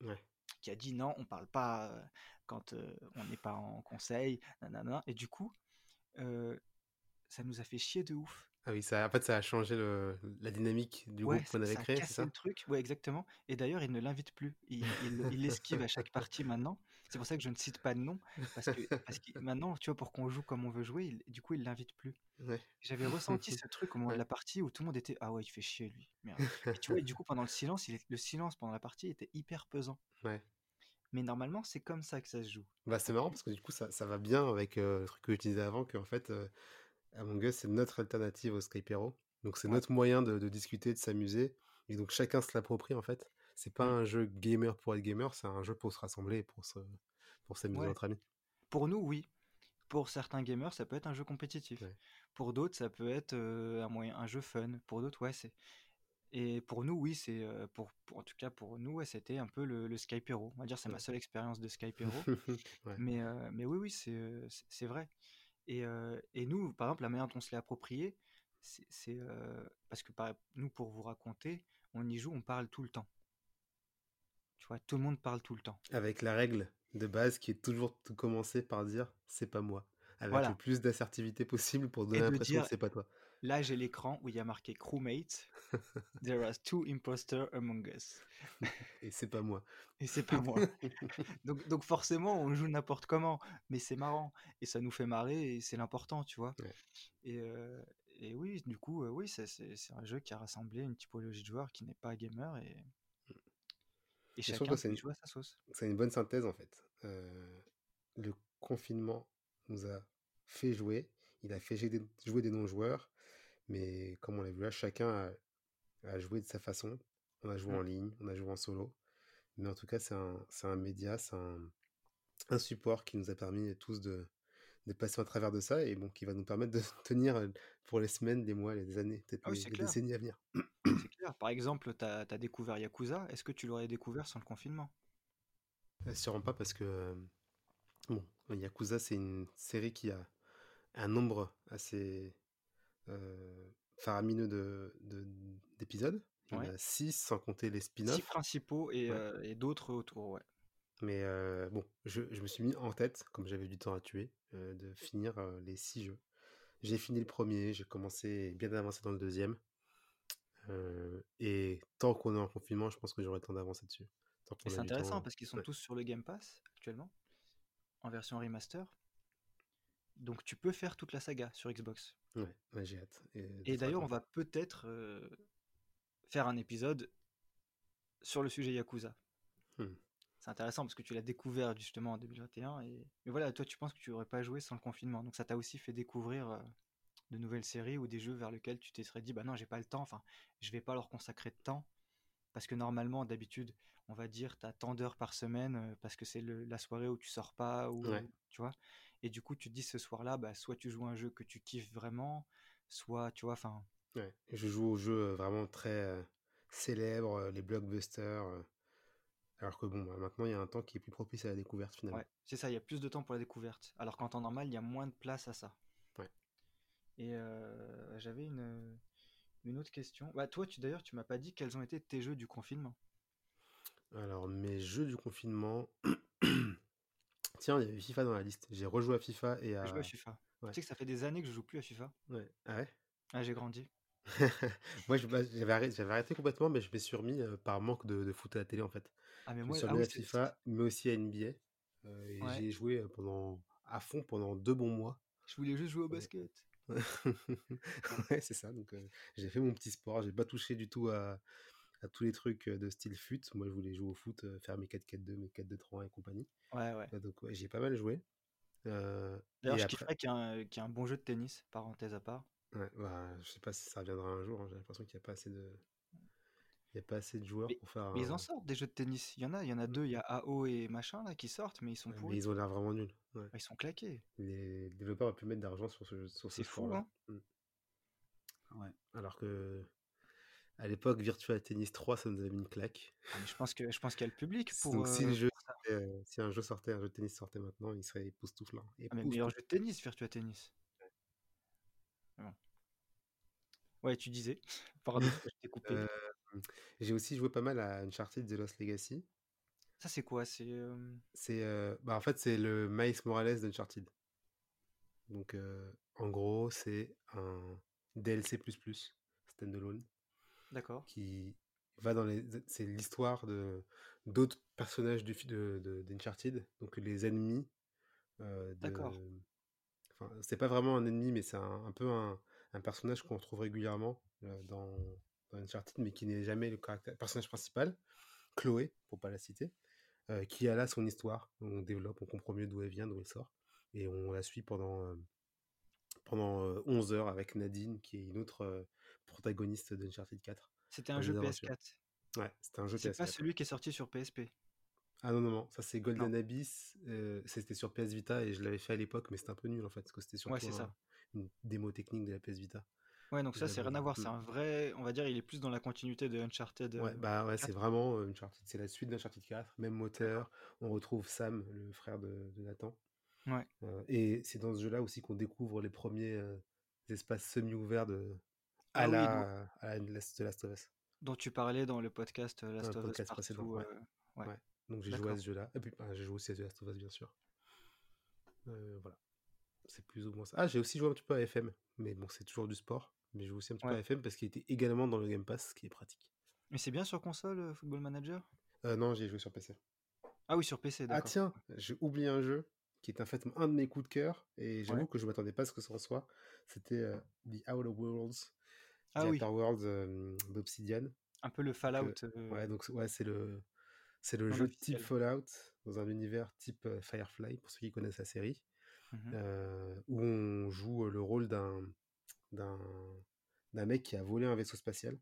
Ouais. Qui a dit non, on parle pas euh, quand euh, on n'est pas en conseil, nanana. Et du coup, euh, ça nous a fait chier de ouf. Ah oui, ça, en fait, ça a changé le, la dynamique du Ouais, groupe qu'on avait ça a créé, c'est cassé ça? le truc. Ouais, exactement. Et d'ailleurs, il ne l'invite plus. Il, il, il l'esquive à chaque partie maintenant. C'est pour ça que je ne cite pas de nom. Parce que, parce que maintenant, tu vois, pour qu'on joue comme on veut jouer, il- du coup, il l'invite plus. Ouais. J'avais ressenti ce truc au moment de la partie où tout le monde était Ah ouais, il fait chier lui. Merde. Et tu vois, et du coup, pendant le silence, il le silence pendant la partie était hyper pesant. Ouais. Mais normalement, c'est comme ça que ça se joue. Bah, c'est marrant parce que du coup, ça, ça va bien avec euh, le truc que je disais avant, qu'en fait, euh, Among Us, c'est notre alternative au Skype Hero. Donc, c'est Ouais. notre moyen de, de discuter, de s'amuser. Et donc, chacun se l'approprie, en fait. C'est pas un jeu gamer pour être gamer, c'est un jeu pour se rassembler pour se, pour s'amuser Ouais. entre amis. Pour nous, oui. Pour certains gamers, ça peut être un jeu compétitif. Ouais. Pour d'autres, ça peut être euh, un moyen, un jeu fun. Pour d'autres, ouais, c'est. Et pour nous, oui, c'est pour, pour- en tout cas pour nous, ouais, c'était un peu le, le Skype Hero. On va dire, c'est ma seule expérience de Skype Hero. Mais, euh, mais oui, oui, c'est c'est- vrai. Et, euh, et nous, par exemple, la manière dont on se l'est approprié, c'est parce que par, nous, pour vous raconter, on y joue, on parle tout le temps. Tu vois, tout le monde parle tout le temps. Avec la règle de base qui est toujours de commencer par dire c'est pas moi. Avec Voilà. le plus d'assertivité possible pour donner l'impression que c'est pas toi. là, j'ai l'écran où il y a marqué crewmate. There are two imposters among us. Et c'est pas moi. Et c'est pas moi. Donc, donc forcément, on joue n'importe comment, mais c'est marrant et ça nous fait marrer et c'est l'important, tu vois. Ouais. Et, euh, et oui, du coup, euh, oui, c'est un jeu qui a rassemblé une typologie de joueurs qui n'est pas gamer et, et je trouve chacun que c'est une, jouer à sa sauce. c'est une bonne synthèse en fait. Euh, le confinement nous a fait jouer, il a fait jouer des, non-joueurs, mais comme on l'a vu là, chacun a, a joué de sa façon. On a joué en ligne, on a joué en solo, mais en tout cas, c'est un, média, c'est un, un support qui nous a permis tous de, de passer à travers de ça et bon, qui va nous permettre de tenir pour les semaines, les mois, les années, peut-être Ah oui, les, décennies à venir. Par exemple, tu as, découvert Yakuza, est-ce que tu l'aurais découvert sans le confinement? Euh, Sûrement pas parce que euh, bon, Yakuza c'est une série qui a un nombre assez faramineux d'épisodes. De, Il y en a 6 sans compter les spin-offs. 6 principaux et, et d'autres autour, ouais. Mais bon, je, je, me suis mis en tête, comme j'avais du temps à tuer, de finir les 6 jeux. J'ai fini le premier, j'ai commencé bien avancé dans le deuxième. Et tant qu'on est en confinement, je pense que j'aurai le temps d'avancer dessus. C'est intéressant parce qu'ils sont tous sur le Game Pass actuellement, en version remaster. Donc tu peux faire toute la saga sur Xbox. Ouais, j'ai hâte. Et, d'ailleurs, on va peut-être faire un épisode sur le sujet Yakuza. Mmh. C'est intéressant parce que tu l'as découvert justement en 2021. Et... Mais voilà, toi, tu penses que tu n'aurais pas joué sans le confinement. Donc ça t'a aussi fait découvrir de nouvelles séries ou des jeux vers lesquels tu t'es serais dit, bah non, j'ai pas le temps, enfin, je vais pas leur consacrer de temps. Parce que normalement, d'habitude, on va dire, tu as tant d'heures par semaine parce que c'est la soirée où tu sors pas, ou tu vois. Et du coup, tu te dis ce soir-là, bah, soit tu joues un jeu que tu kiffes vraiment, soit, tu vois, enfin. Ouais, je joue aux jeux vraiment très célèbres, les blockbusters. alors que bon, bah, maintenant, il y a un temps qui est plus propice à la découverte finalement. Ouais, c'est ça, il y a plus de temps pour la découverte. Alors qu'en temps normal, il y a moins de place à ça. Et j'avais une, une autre question. Bah, toi, tu d'ailleurs, tu m'as pas dit quels ont été tes jeux du confinement. Alors, mes jeux du confinement. Tiens, il y avait FIFA dans la liste. J'ai rejoué à FIFA et à. J'ai joué à FIFA. Tu sais que ça fait des années que je joue plus à FIFA. Ouais. Ah ouais? Ah, j'ai grandi. moi, bah, j'avais arrêté, arrêté, complètement, mais je me suis remis par manque de, foot à la télé en fait. Ah, mais je moi, me suis ah à FIFA, mais aussi à NBA. et j'ai joué pendant, à fond pendant deux bons mois. Je voulais juste jouer au basket. ouais, c'est ça. Donc, j'ai fait mon petit sport. J'ai pas touché du tout à, à tous les trucs de style fut. Moi, je voulais jouer au foot, faire mes 4-4-2, mes 4-2-3 et compagnie. Ouais, ouais. donc, j'ai pas mal joué. D'ailleurs, je kifferais qu'il y, ait un bon jeu de tennis, parenthèse à part? Ouais, bah, je sais pas si ça reviendra un jour. Hein. J'ai l'impression qu'il n'y a pas assez de. Il y a pas assez de joueurs pour faire. Mais ils en sortent des jeux de tennis. Il y en a, il y en a deux. Il y a AO et machin là qui sortent, mais ils sont pourris. Mais ils ont l'air vraiment nuls. Bah, ils sont claqués. Les développeurs ont pu mettre d'argent sur ce, sur C'est fou, hein. Mmh. Ouais. Alors que à l'époque, Virtua Tennis 3, ça nous avait mis une claque. Ah, je pense que je pense qu'il y a le public pour. Donc, si, jeu euh, si, un jeu sortait, un jeu de tennis sortait maintenant, il serait époustouflant. Ah, mais meilleur jeu de tennis, Virtua Tennis. Ouais, tu disais. Pardon, je t'ai coupé. Euh, j'ai aussi joué pas mal à Uncharted The Lost Legacy. Ça, c'est quoi? C'est. C'est, bah, en fait, c'est le Miles Morales d'Uncharted. Donc, en gros, c'est un DLC standalone. D'accord. Qui va dans les. C'est l'histoire de d'autres personnages du de d'Uncharted, donc les ennemis. D'accord. Enfin, c'est pas vraiment un ennemi, mais c'est un, un peu un, un personnage qu'on retrouve régulièrement dans, dans Uncharted, mais qui n'est jamais le personnage principal, Chloé, pour pas la citer, qui a là son histoire. On développe, on comprend mieux d'où elle vient, d'où elle sort, et on la suit pendant, pendant 11 heures avec Nadine, qui est une autre protagoniste d'Uncharted 4. C'était un jeu PS4. Ouais, c'était un jeu PS4. C'est pas celui qui est sorti sur PSP. Ah non, non, non, ça c'est Golden Abyss. c'était sur PS Vita et je l'avais fait à l'époque, mais c'était un peu nul en fait, parce que c'était surtout ouais, ça. une démo technique de la PS Vita. Ouais, donc ça, c'est rien à voir. C'est un vrai. On va dire, il est plus dans la continuité de Uncharted. Ouais, bah ouais, c'est vraiment Uncharted. C'est la suite d'Uncharted 4, même moteur. On retrouve Sam, le frère de, Nathan. Ouais. et c'est dans ce jeu-là aussi qu'on découvre les premiers espaces semi-ouverts de. À, ah la... à la Last of Us. Dont tu parlais dans le podcast Last of Us. Précédent, ouais. ouais. Donc j'ai joué à ce jeu-là. Et puis bah, j'ai joué aussi à The Last of Us, bien sûr. voilà. C'est plus ou moins ça. Ah, j'ai aussi joué un petit peu à FM. Mais bon, c'est toujours du sport. Mais je joue aussi un petit peu à FM parce qu'il était également dans le Game Pass, ce qui est pratique. Mais c'est bien sur console, euh, Football Manager? Euh, Non, j'ai joué sur PC. Ah oui, sur PC, Ah d'accord. tiens, j'ai oublié un jeu qui est en fait un de mes coups de cœur et j'avoue que je ne m'attendais pas à ce que ce soit. C'était euh, The Outer Worlds, Ah The oui, Outer Worlds d'Obsidian. un peu le Fallout ouais, donc ouais, c'est le c'est le jeu type Fallout dans un univers type Firefly pour ceux qui connaissent la série, Mmh où on joue le rôle d'un d'un mec qui a volé un vaisseau spatial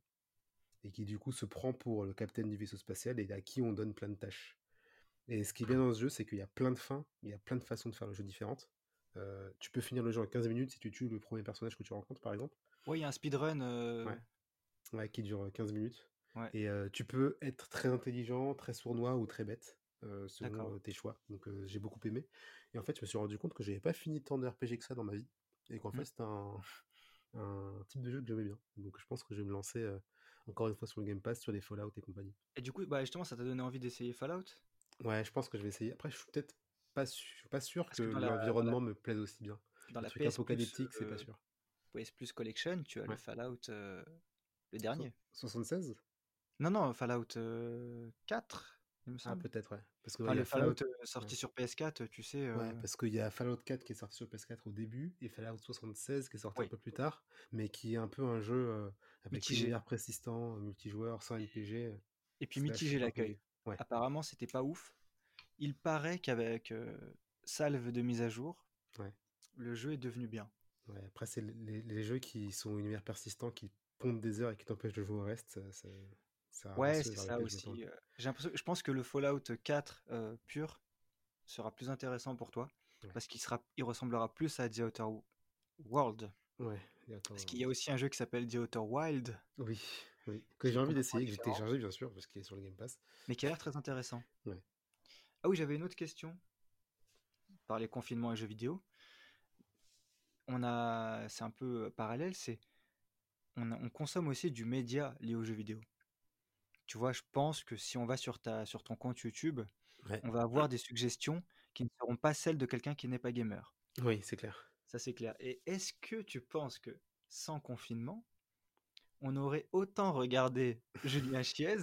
et qui du coup se prend pour le capitaine du vaisseau spatial et à qui on donne plein de tâches. Et ce qui est bien dans ce jeu, c'est qu'il y a plein de fins, il y a plein de façons de faire le jeu différentes. Euh, tu peux finir le jeu en 15 minutes si tu tues le premier personnage que tu rencontres, par exemple. Ouais, il y a un speedrun. Euh... Ouais. Ouais, qui dure 15 minutes. Ouais. Et euh, tu peux être très intelligent, très sournois ou très bête, euh, selon euh, tes choix. Donc euh, j'ai beaucoup aimé. Et en fait, je me suis rendu compte que j'avais pas fini tant de RPG que ça dans ma vie. Et qu'en Mmh. fait, c'était un, un type de jeu que j'aimais bien. Donc je pense que je vais me lancer euh, encore une fois sur le Game Pass, sur les Fallout et compagnie. Et du coup, bah justement, ça t'a donné envie d'essayer Fallout? Ouais, je pense que je vais essayer. Après, je suis peut-être pas, su- pas sûr Parce que la, l'environnement me plaise aussi bien. dans Le la PS apocalyptique, c'est pas euh, sûr. PS Plus Collection, tu as le. Fallout, euh, le So- dernier. 76 Non, non, Fallout euh, 4, il me Ah, semble. peut-être, ouais. Parce y le Fallout. Fallout euh, sorti Ouais. sur PS4, tu sais. Ouais, euh, parce qu'il y a Fallout 4 qui est sorti sur PS4 au début et Fallout 76 qui est sorti un peu plus tard, mais qui est un peu un jeu euh, avec mitigé. univers persistant, multijoueur, sans RPG, euh, Et puis mitigé l'accueil. Ouais, Apparemment, c'était pas ouf. Il paraît qu'avec euh, salve de mise à jour, le jeu est devenu bien. ouais. Après, c'est les, les jeux qui sont univers persistants, qui pondent des heures et qui t'empêchent de jouer au reste, ça, ça- Ouais, c'est ça aussi. je pense que le Fallout 4 euh, pur sera plus intéressant pour toi Ouais, parce qu'il sera, il ressemblera plus à The Outer World. ouais, attends, Parce qu'il y a aussi un jeu qui s'appelle The Outer Wild oui, oui, que j'ai envie d'essayer, que j'ai téléchargé bien sûr, parce qu'il est sur le Game Pass. mais qui a l'air très intéressant. Ouais, Ah oui, j'avais une autre question par les confinements et jeux vidéo. On a, c'est un peu euh, parallèle, c'est on, a- on consomme aussi du média lié aux jeux vidéo. Tu vois, je pense que si on va sur ta, sur ton compte YouTube, ouais, on va avoir des suggestions qui ne seront pas celles de quelqu'un qui n'est pas gamer. oui, c'est clair. Ça, c'est clair. Et est-ce que tu penses que sans confinement, on aurait autant regardé Julien Chiez,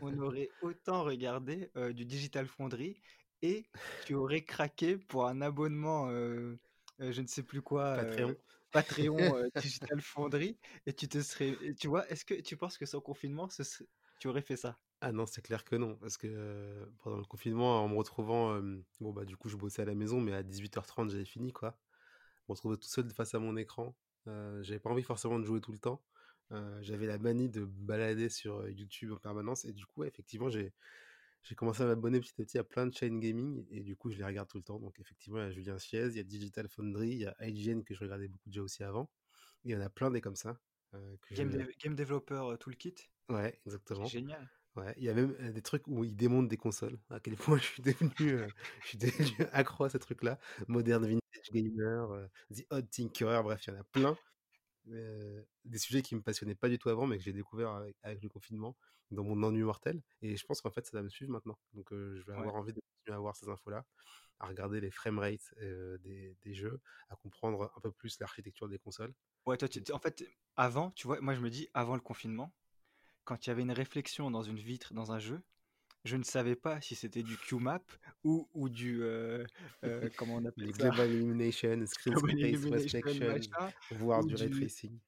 on aurait autant regardé euh, du Digital Foundry et tu aurais craqué pour un abonnement, euh, euh, je ne sais plus quoi, Patreon. Patreon Digital Foundry et tu te serais, tu vois, est-ce que tu penses que sans confinement, ce serait- tu aurais fait ça? Ah non, c'est clair que non, parce que euh, pendant le confinement, en me retrouvant, euh, bon bah du coup je bossais à la maison, mais à 18h30 j'avais fini quoi. Je me retrouvais tout seul face à mon écran. Euh, j'avais pas envie forcément de jouer tout le temps. J'avais la manie de balader sur YouTube en permanence et du coup ouais, effectivement j'ai j'ai commencé à m'abonner petit à petit à plein de chaînes gaming et du coup je les regarde tout le temps. Donc effectivement il y a Julien Chiez, il y a Digital Foundry, il y a IGN que je regardais beaucoup déjà aussi avant. Il y en a plein des comme ça euh, Game, je... Game Developer Toolkit, Ouais, exactement. génial. Ouais, il y a même euh, des trucs où ils démontent des consoles. À quel point je suis devenu, euh, je suis devenu accro à ces trucs-là. Modern Vintage Gamer, euh, The Odd Tinkerer, bref, il y en a plein. Des sujets qui me passionnaient pas du tout avant, mais que j'ai découvert avec, avec le confinement, dans mon ennui mortel. Et je pense qu'en fait, ça va me suivre maintenant. Donc, je vais Ouais. avoir envie de continuer à voir ces infos-là, à regarder les framerates des, des jeux, à comprendre un peu plus l'architecture des consoles. Ouais, toi, tu- en fait, avant, tu vois, moi je me dis, avant le confinement, quand il y avait une réflexion dans une vitre, dans un jeu, je ne savais pas si c'était du QMAP ou, ou du. euh, euh, comment on appelle Les ça Global Illumination, Screen Space voire ou du ray tracing.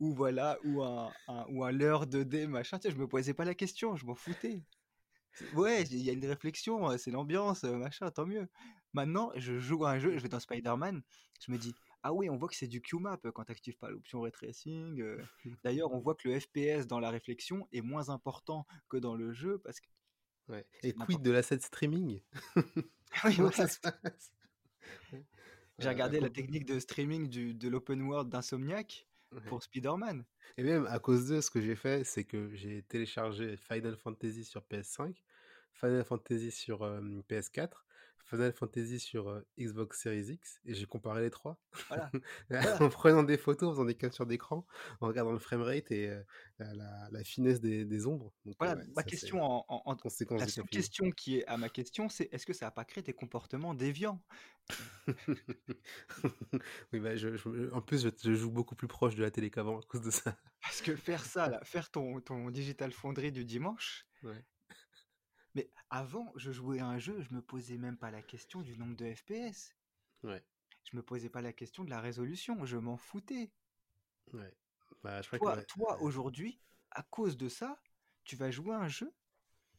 Ou voilà, ou un, un- ou un leurre 2D, machin. Tu sais, je me posais pas la question, je m'en foutais. Ouais, il y a une réflexion, euh, c'est l'ambiance, machin, tant mieux. Maintenant, je joue à un jeu, je vais dans Spider-Man, je me dis, ah oui, on voit que c'est du QMAP quand tu n'actives pas l'option ray tracing. euh. D'ailleurs, on voit que le FPS dans la réflexion est moins important que dans le jeu parce que Ouais. Et quid de l'asset streaming? Oui, Comment voilà. ça se passe? J'ai Euh, regardé la technique de streaming du, de l'open world d'Insomniac pour Spider-Man. Et même à cause de ce que j'ai fait, c'est que j'ai téléchargé Final Fantasy sur PS5, Final Fantasy sur euh, PS4, Final Fantasy sur euh, Xbox Series X, et j'ai comparé les trois Voilà, en prenant des photos, en faisant des captures d'écran, en regardant le framerate et euh, la, finesse des, des ombres. Donc Voilà, ouais, ma ça question en, en- la seule question qui est à ma question, c'est est-ce que ça n'a pas créé des comportements déviants? oui, bah, je, je- en plus, je, je joue beaucoup plus proche de la télé qu'avant à cause de ça. Parce que faire ça, là, faire ton, ton Digital Foundry du dimanche, Ouais. Mais avant, je jouais à un jeu, je me posais même pas la question du nombre de FPS. Ouais. Je me posais pas la question de la résolution, je m'en foutais. Ouais. Bah, je crois que Toi, toi aujourd'hui, à cause de ça, tu vas jouer à un jeu?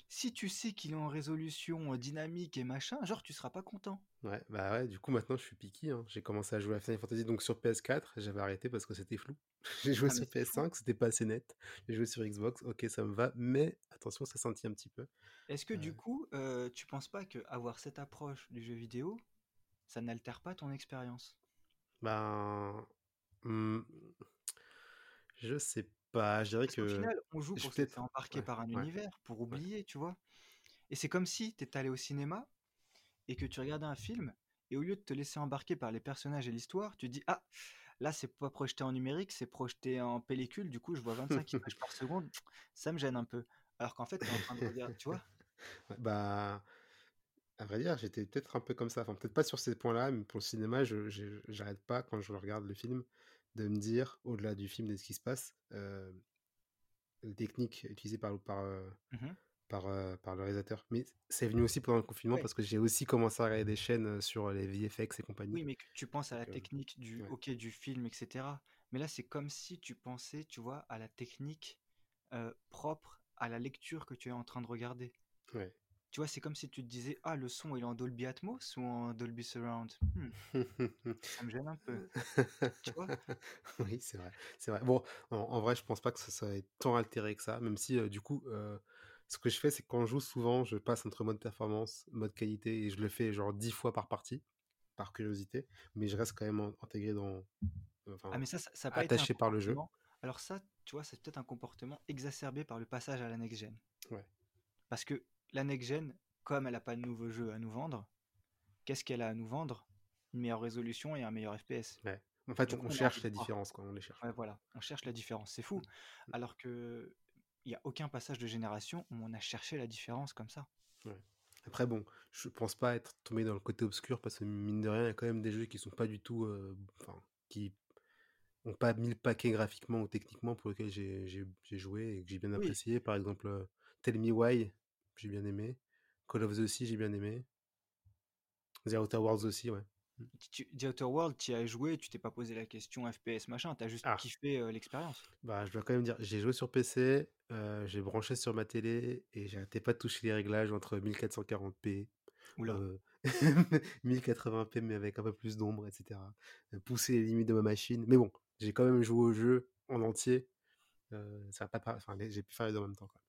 Si tu sais qu'il est en résolution euh, dynamique et machin, genre tu seras pas content. Ouais, bah ouais, du coup maintenant je suis piqué. hein. J'ai commencé à jouer à Final Fantasy donc sur PS4, j'avais arrêté parce que c'était flou. J'ai joué Ah sur c'est fou. PS5, c'était pas assez net. J'ai joué sur Xbox, ok ça me va, mais attention ça sentit un petit peu. Est-ce que du Euh, coup, euh, tu penses pas que avoir cette approche du jeu vidéo, ça n'altère pas ton expérience? ben, hmm, je sais Bah, je dirais Parce que final, on joue pour se embarquer ouais, par un ouais, univers, pour ouais, oublier, tu vois? Et c'est comme si tu étais allé au cinéma et que tu regardais un film, et au lieu de te laisser embarquer par les personnages et l'histoire, tu dis, ah, là, c'est pas projeté en numérique, c'est projeté en pellicule, du coup, je vois 25 images par seconde, ça me gêne un peu. Alors qu'en fait, tu es en train de regarder, tu vois? Bah, à vrai dire, j'étais peut-être un peu comme ça. Enfin, peut-être pas sur ces points-là, mais pour le cinéma, je j'arrête pas quand je regarde le film de me dire, au-delà du film de ce qui se passe, heu, les techniques utilisées par par, heu, Mhm. Par, heu, par le réalisateur. Mais c'est venu aussi pendant le confinement Ouais. parce que j'ai aussi commencé à regarder des chaînes, heu, sur les VFX et compagnie. Oui, mais tu penses à la technique du, ouais, ok, du film, etc. Mais là, c'est comme si tu pensais, tu vois, à la technique euh, propre à la lecture que tu es en train de regarder. ouais. Tu vois, c'est comme si tu te disais, ah, le son, il est en Dolby Atmos ou en Dolby Surround? Hmm, ça me gêne un peu. Tu vois? Oui, c'est vrai, c'est vrai. Bon, en en vrai, je pense pas que ça soit tant altéré que ça, même si, du coup, ce que je fais, c'est que quand je joue souvent, je passe entre mode performance, mode qualité et je le fais genre 10 fois par partie, par curiosité, mais je reste quand même in intégré dans Ah, enfin, mais ça, ça pas un attaché par le jeu. Alors ça, tu vois, c'est peut-être un comportement exacerbé par le passage à la next-gen. Ouais, Parce que la next-gen, comme elle n'a pas de nouveaux jeux à nous vendre, qu'est-ce qu'elle a à nous vendre? Une meilleure résolution et un meilleur FPS. ouais. En fait, on cherche voir. différences, quoi, on les cherche. Ouais, voilà, on cherche la différence, c'est fou. Mmh. Alors que il n'y a aucun passage de génération où on a cherché la différence comme ça. Ouais. Après bon, je pense pas être tombé dans le côté obscur parce que mine de rien, il y a quand même des jeux qui sont pas du tout, enfin, qui ont pas mis le paquet graphiquement ou techniquement pour lequel j'ai joué et que j'ai bien Oui, apprécié. Par exemple, heu, Tell Me Why, j'ai bien aimé. Call of the Sea, j'ai bien aimé. The Outer Worlds aussi, ouais. Mmh. The Outer World, tu as joué, tu t'es pas posé la question FPS machin, t'as juste Ah, kiffé euh, l'expérience. bah, je dois quand même dire, j'ai joué sur PC, heu, j'ai branché sur ma télé et j'arrêtais pas de toucher les réglages entre 1440p, Oula. heu, 1080p mais avec un peu plus d'ombre et cetera. Heu, pousser les limites de ma machine. Mais bon, j'ai quand même joué au jeu en entier, ça a pas enfin j'ai pu faire les 2 en même temps, quoi.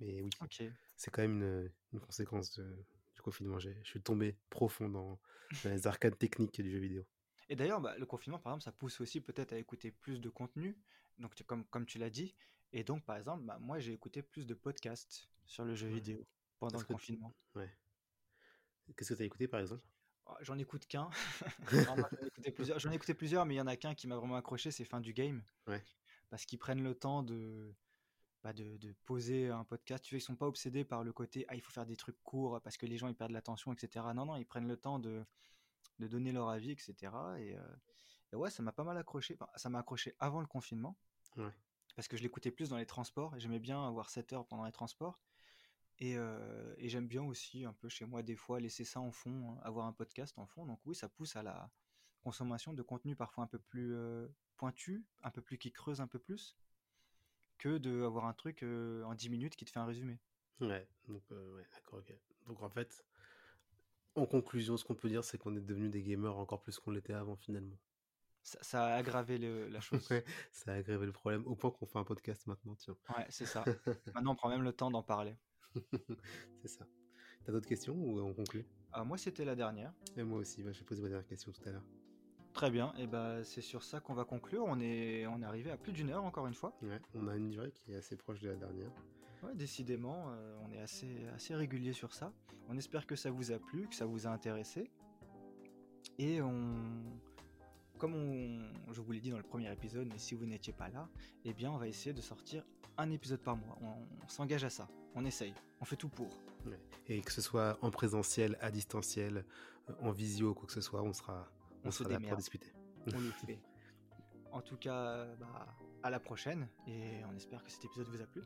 Mais oui, c'est quand même une, une conséquence de- confinement. J'ai- Je suis tombé profond dans, dans les arcades techniques du jeu vidéo. Et d'ailleurs, bah, le confinement, par exemple, ça pousse aussi peut-être à écouter plus de contenu, donc comme, comme tu l'as dit. Et donc, par exemple, bah, moi, j'ai écouté plus de podcasts sur le jeu Ouais. vidéo pendant le confinement. ouais. Qu'est-ce que tu as écouté par exemple? Oh, J'en écoute qu'un. Non, moi, J'en ai écouté plusieurs, j'en ai écouté plusieurs, mais il y en a qu'un qui m'a vraiment accroché, c'est Fin du Game. Ouais. Parce qu'ils prennent le temps de, bah, de, de poser un podcast. Tu vois, ils sont pas obsédés par le côté, ah, il faut faire des trucs courts parce que les gens ils perdent l'attention, etc. Non, non, ils prennent le temps de, de donner leur avis, etc. Et, euh, et ouais, ça m'a pas mal accroché. Enfin, ça m'a accroché avant le confinement Ouais. parce que je l'écoutais plus dans les transports j'aimais bien avoir 7 heures pendant les transports. Et, euh, et j'aime bien aussi un peu chez moi des fois laisser ça en fond, hein, avoir un podcast en fond. Donc oui, ça pousse à la consommation de contenu parfois un peu plus euh, pointu, un peu plus qui creuse un peu plus, que d'avoir un truc euh, en 10 minutes qui te fait un résumé. Ouais. Donc, euh, ouais, d'accord, ok. Donc en fait, en conclusion, ce qu'on peut dire, c'est qu'on est devenus des gamers encore plus qu'on l'était avant finalement. Ça, ça a aggravé le- la chose. Ouais, ça a aggravé le problème au point qu'on fait un podcast maintenant, tiens. Ouais, c'est ça. Maintenant, on prend même le temps d'en parler. c'est ça. T'as d'autres questions ou on conclut? Euh, moi, c'était la dernière. Et moi aussi, bah, je vais poser ma dernière question tout à l'heure. Très bien, et ben c'est sur ça qu'on va conclure. On est, on est arrivé à plus d'une heure encore une fois. Ouais, on a une durée qui est assez proche de la dernière. Ouais, décidément, euh, on est assez, assez régulier sur ça. On espère que ça vous a plu, que ça vous a intéressé. Et on, comme on, je vous l'ai dit dans le premier épisode, mais si vous n'étiez pas là, eh bien on va essayer de sortir un épisode par mois. On, on s'engage à ça, on essaye, on fait tout pour. Ouais. Et que ce soit en présentiel, à distanciel, euh, en visio, quoi que ce soit, on sera, on On se là pour démerde. discuter. On le fait. En tout cas, bah, à la prochaine, et on espère que cet épisode vous a plu.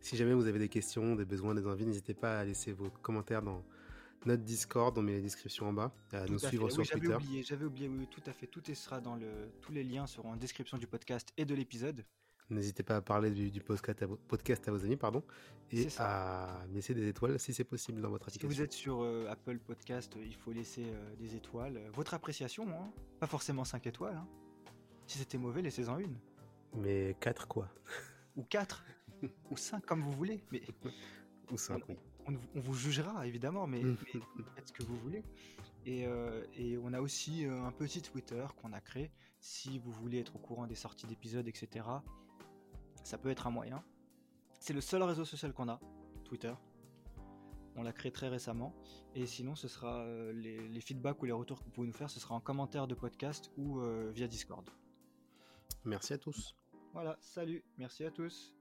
Si jamais vous avez des questions, des besoins, des envies, n'hésitez pas à laisser vos commentaires dans notre Discord, on met les descriptions en bas, à Tout nous à suivre fait. sur Oui, j'avais Twitter. oublié, j'avais oublié, oui, tout à fait. Tout sera dans le, tous les liens seront en description du podcast et de l'épisode. N'hésitez pas à parler du, du podcast, à vos, podcast à vos amis, pardon, et à laisser des étoiles si c'est possible dans votre Si application. vous êtes sur euh, Apple Podcast, euh, il faut laisser euh, des étoiles. Votre appréciation, hein. pas forcément 5 étoiles. hein. Si c'était mauvais, laissez-en une. Mais 4 quoi Ou 4. ou 5, comme vous voulez. Mais Ou 5, oui. on, on vous jugera, évidemment, mais, mais faites ce que vous voulez. Et, euh, et on a aussi un petit Twitter qu'on a créé. Si vous voulez être au courant des sorties d'épisodes, etc., Ça peut être un moyen. C'est le seul réseau social qu'on a, Twitter. On l'a créé très récemment. Et sinon, ce sera euh, les, feedbacks ou les retours que vous pouvez nous faire, ce sera en commentaire de podcast ou euh, via Discord. Merci à tous. Voilà, salut, merci à tous.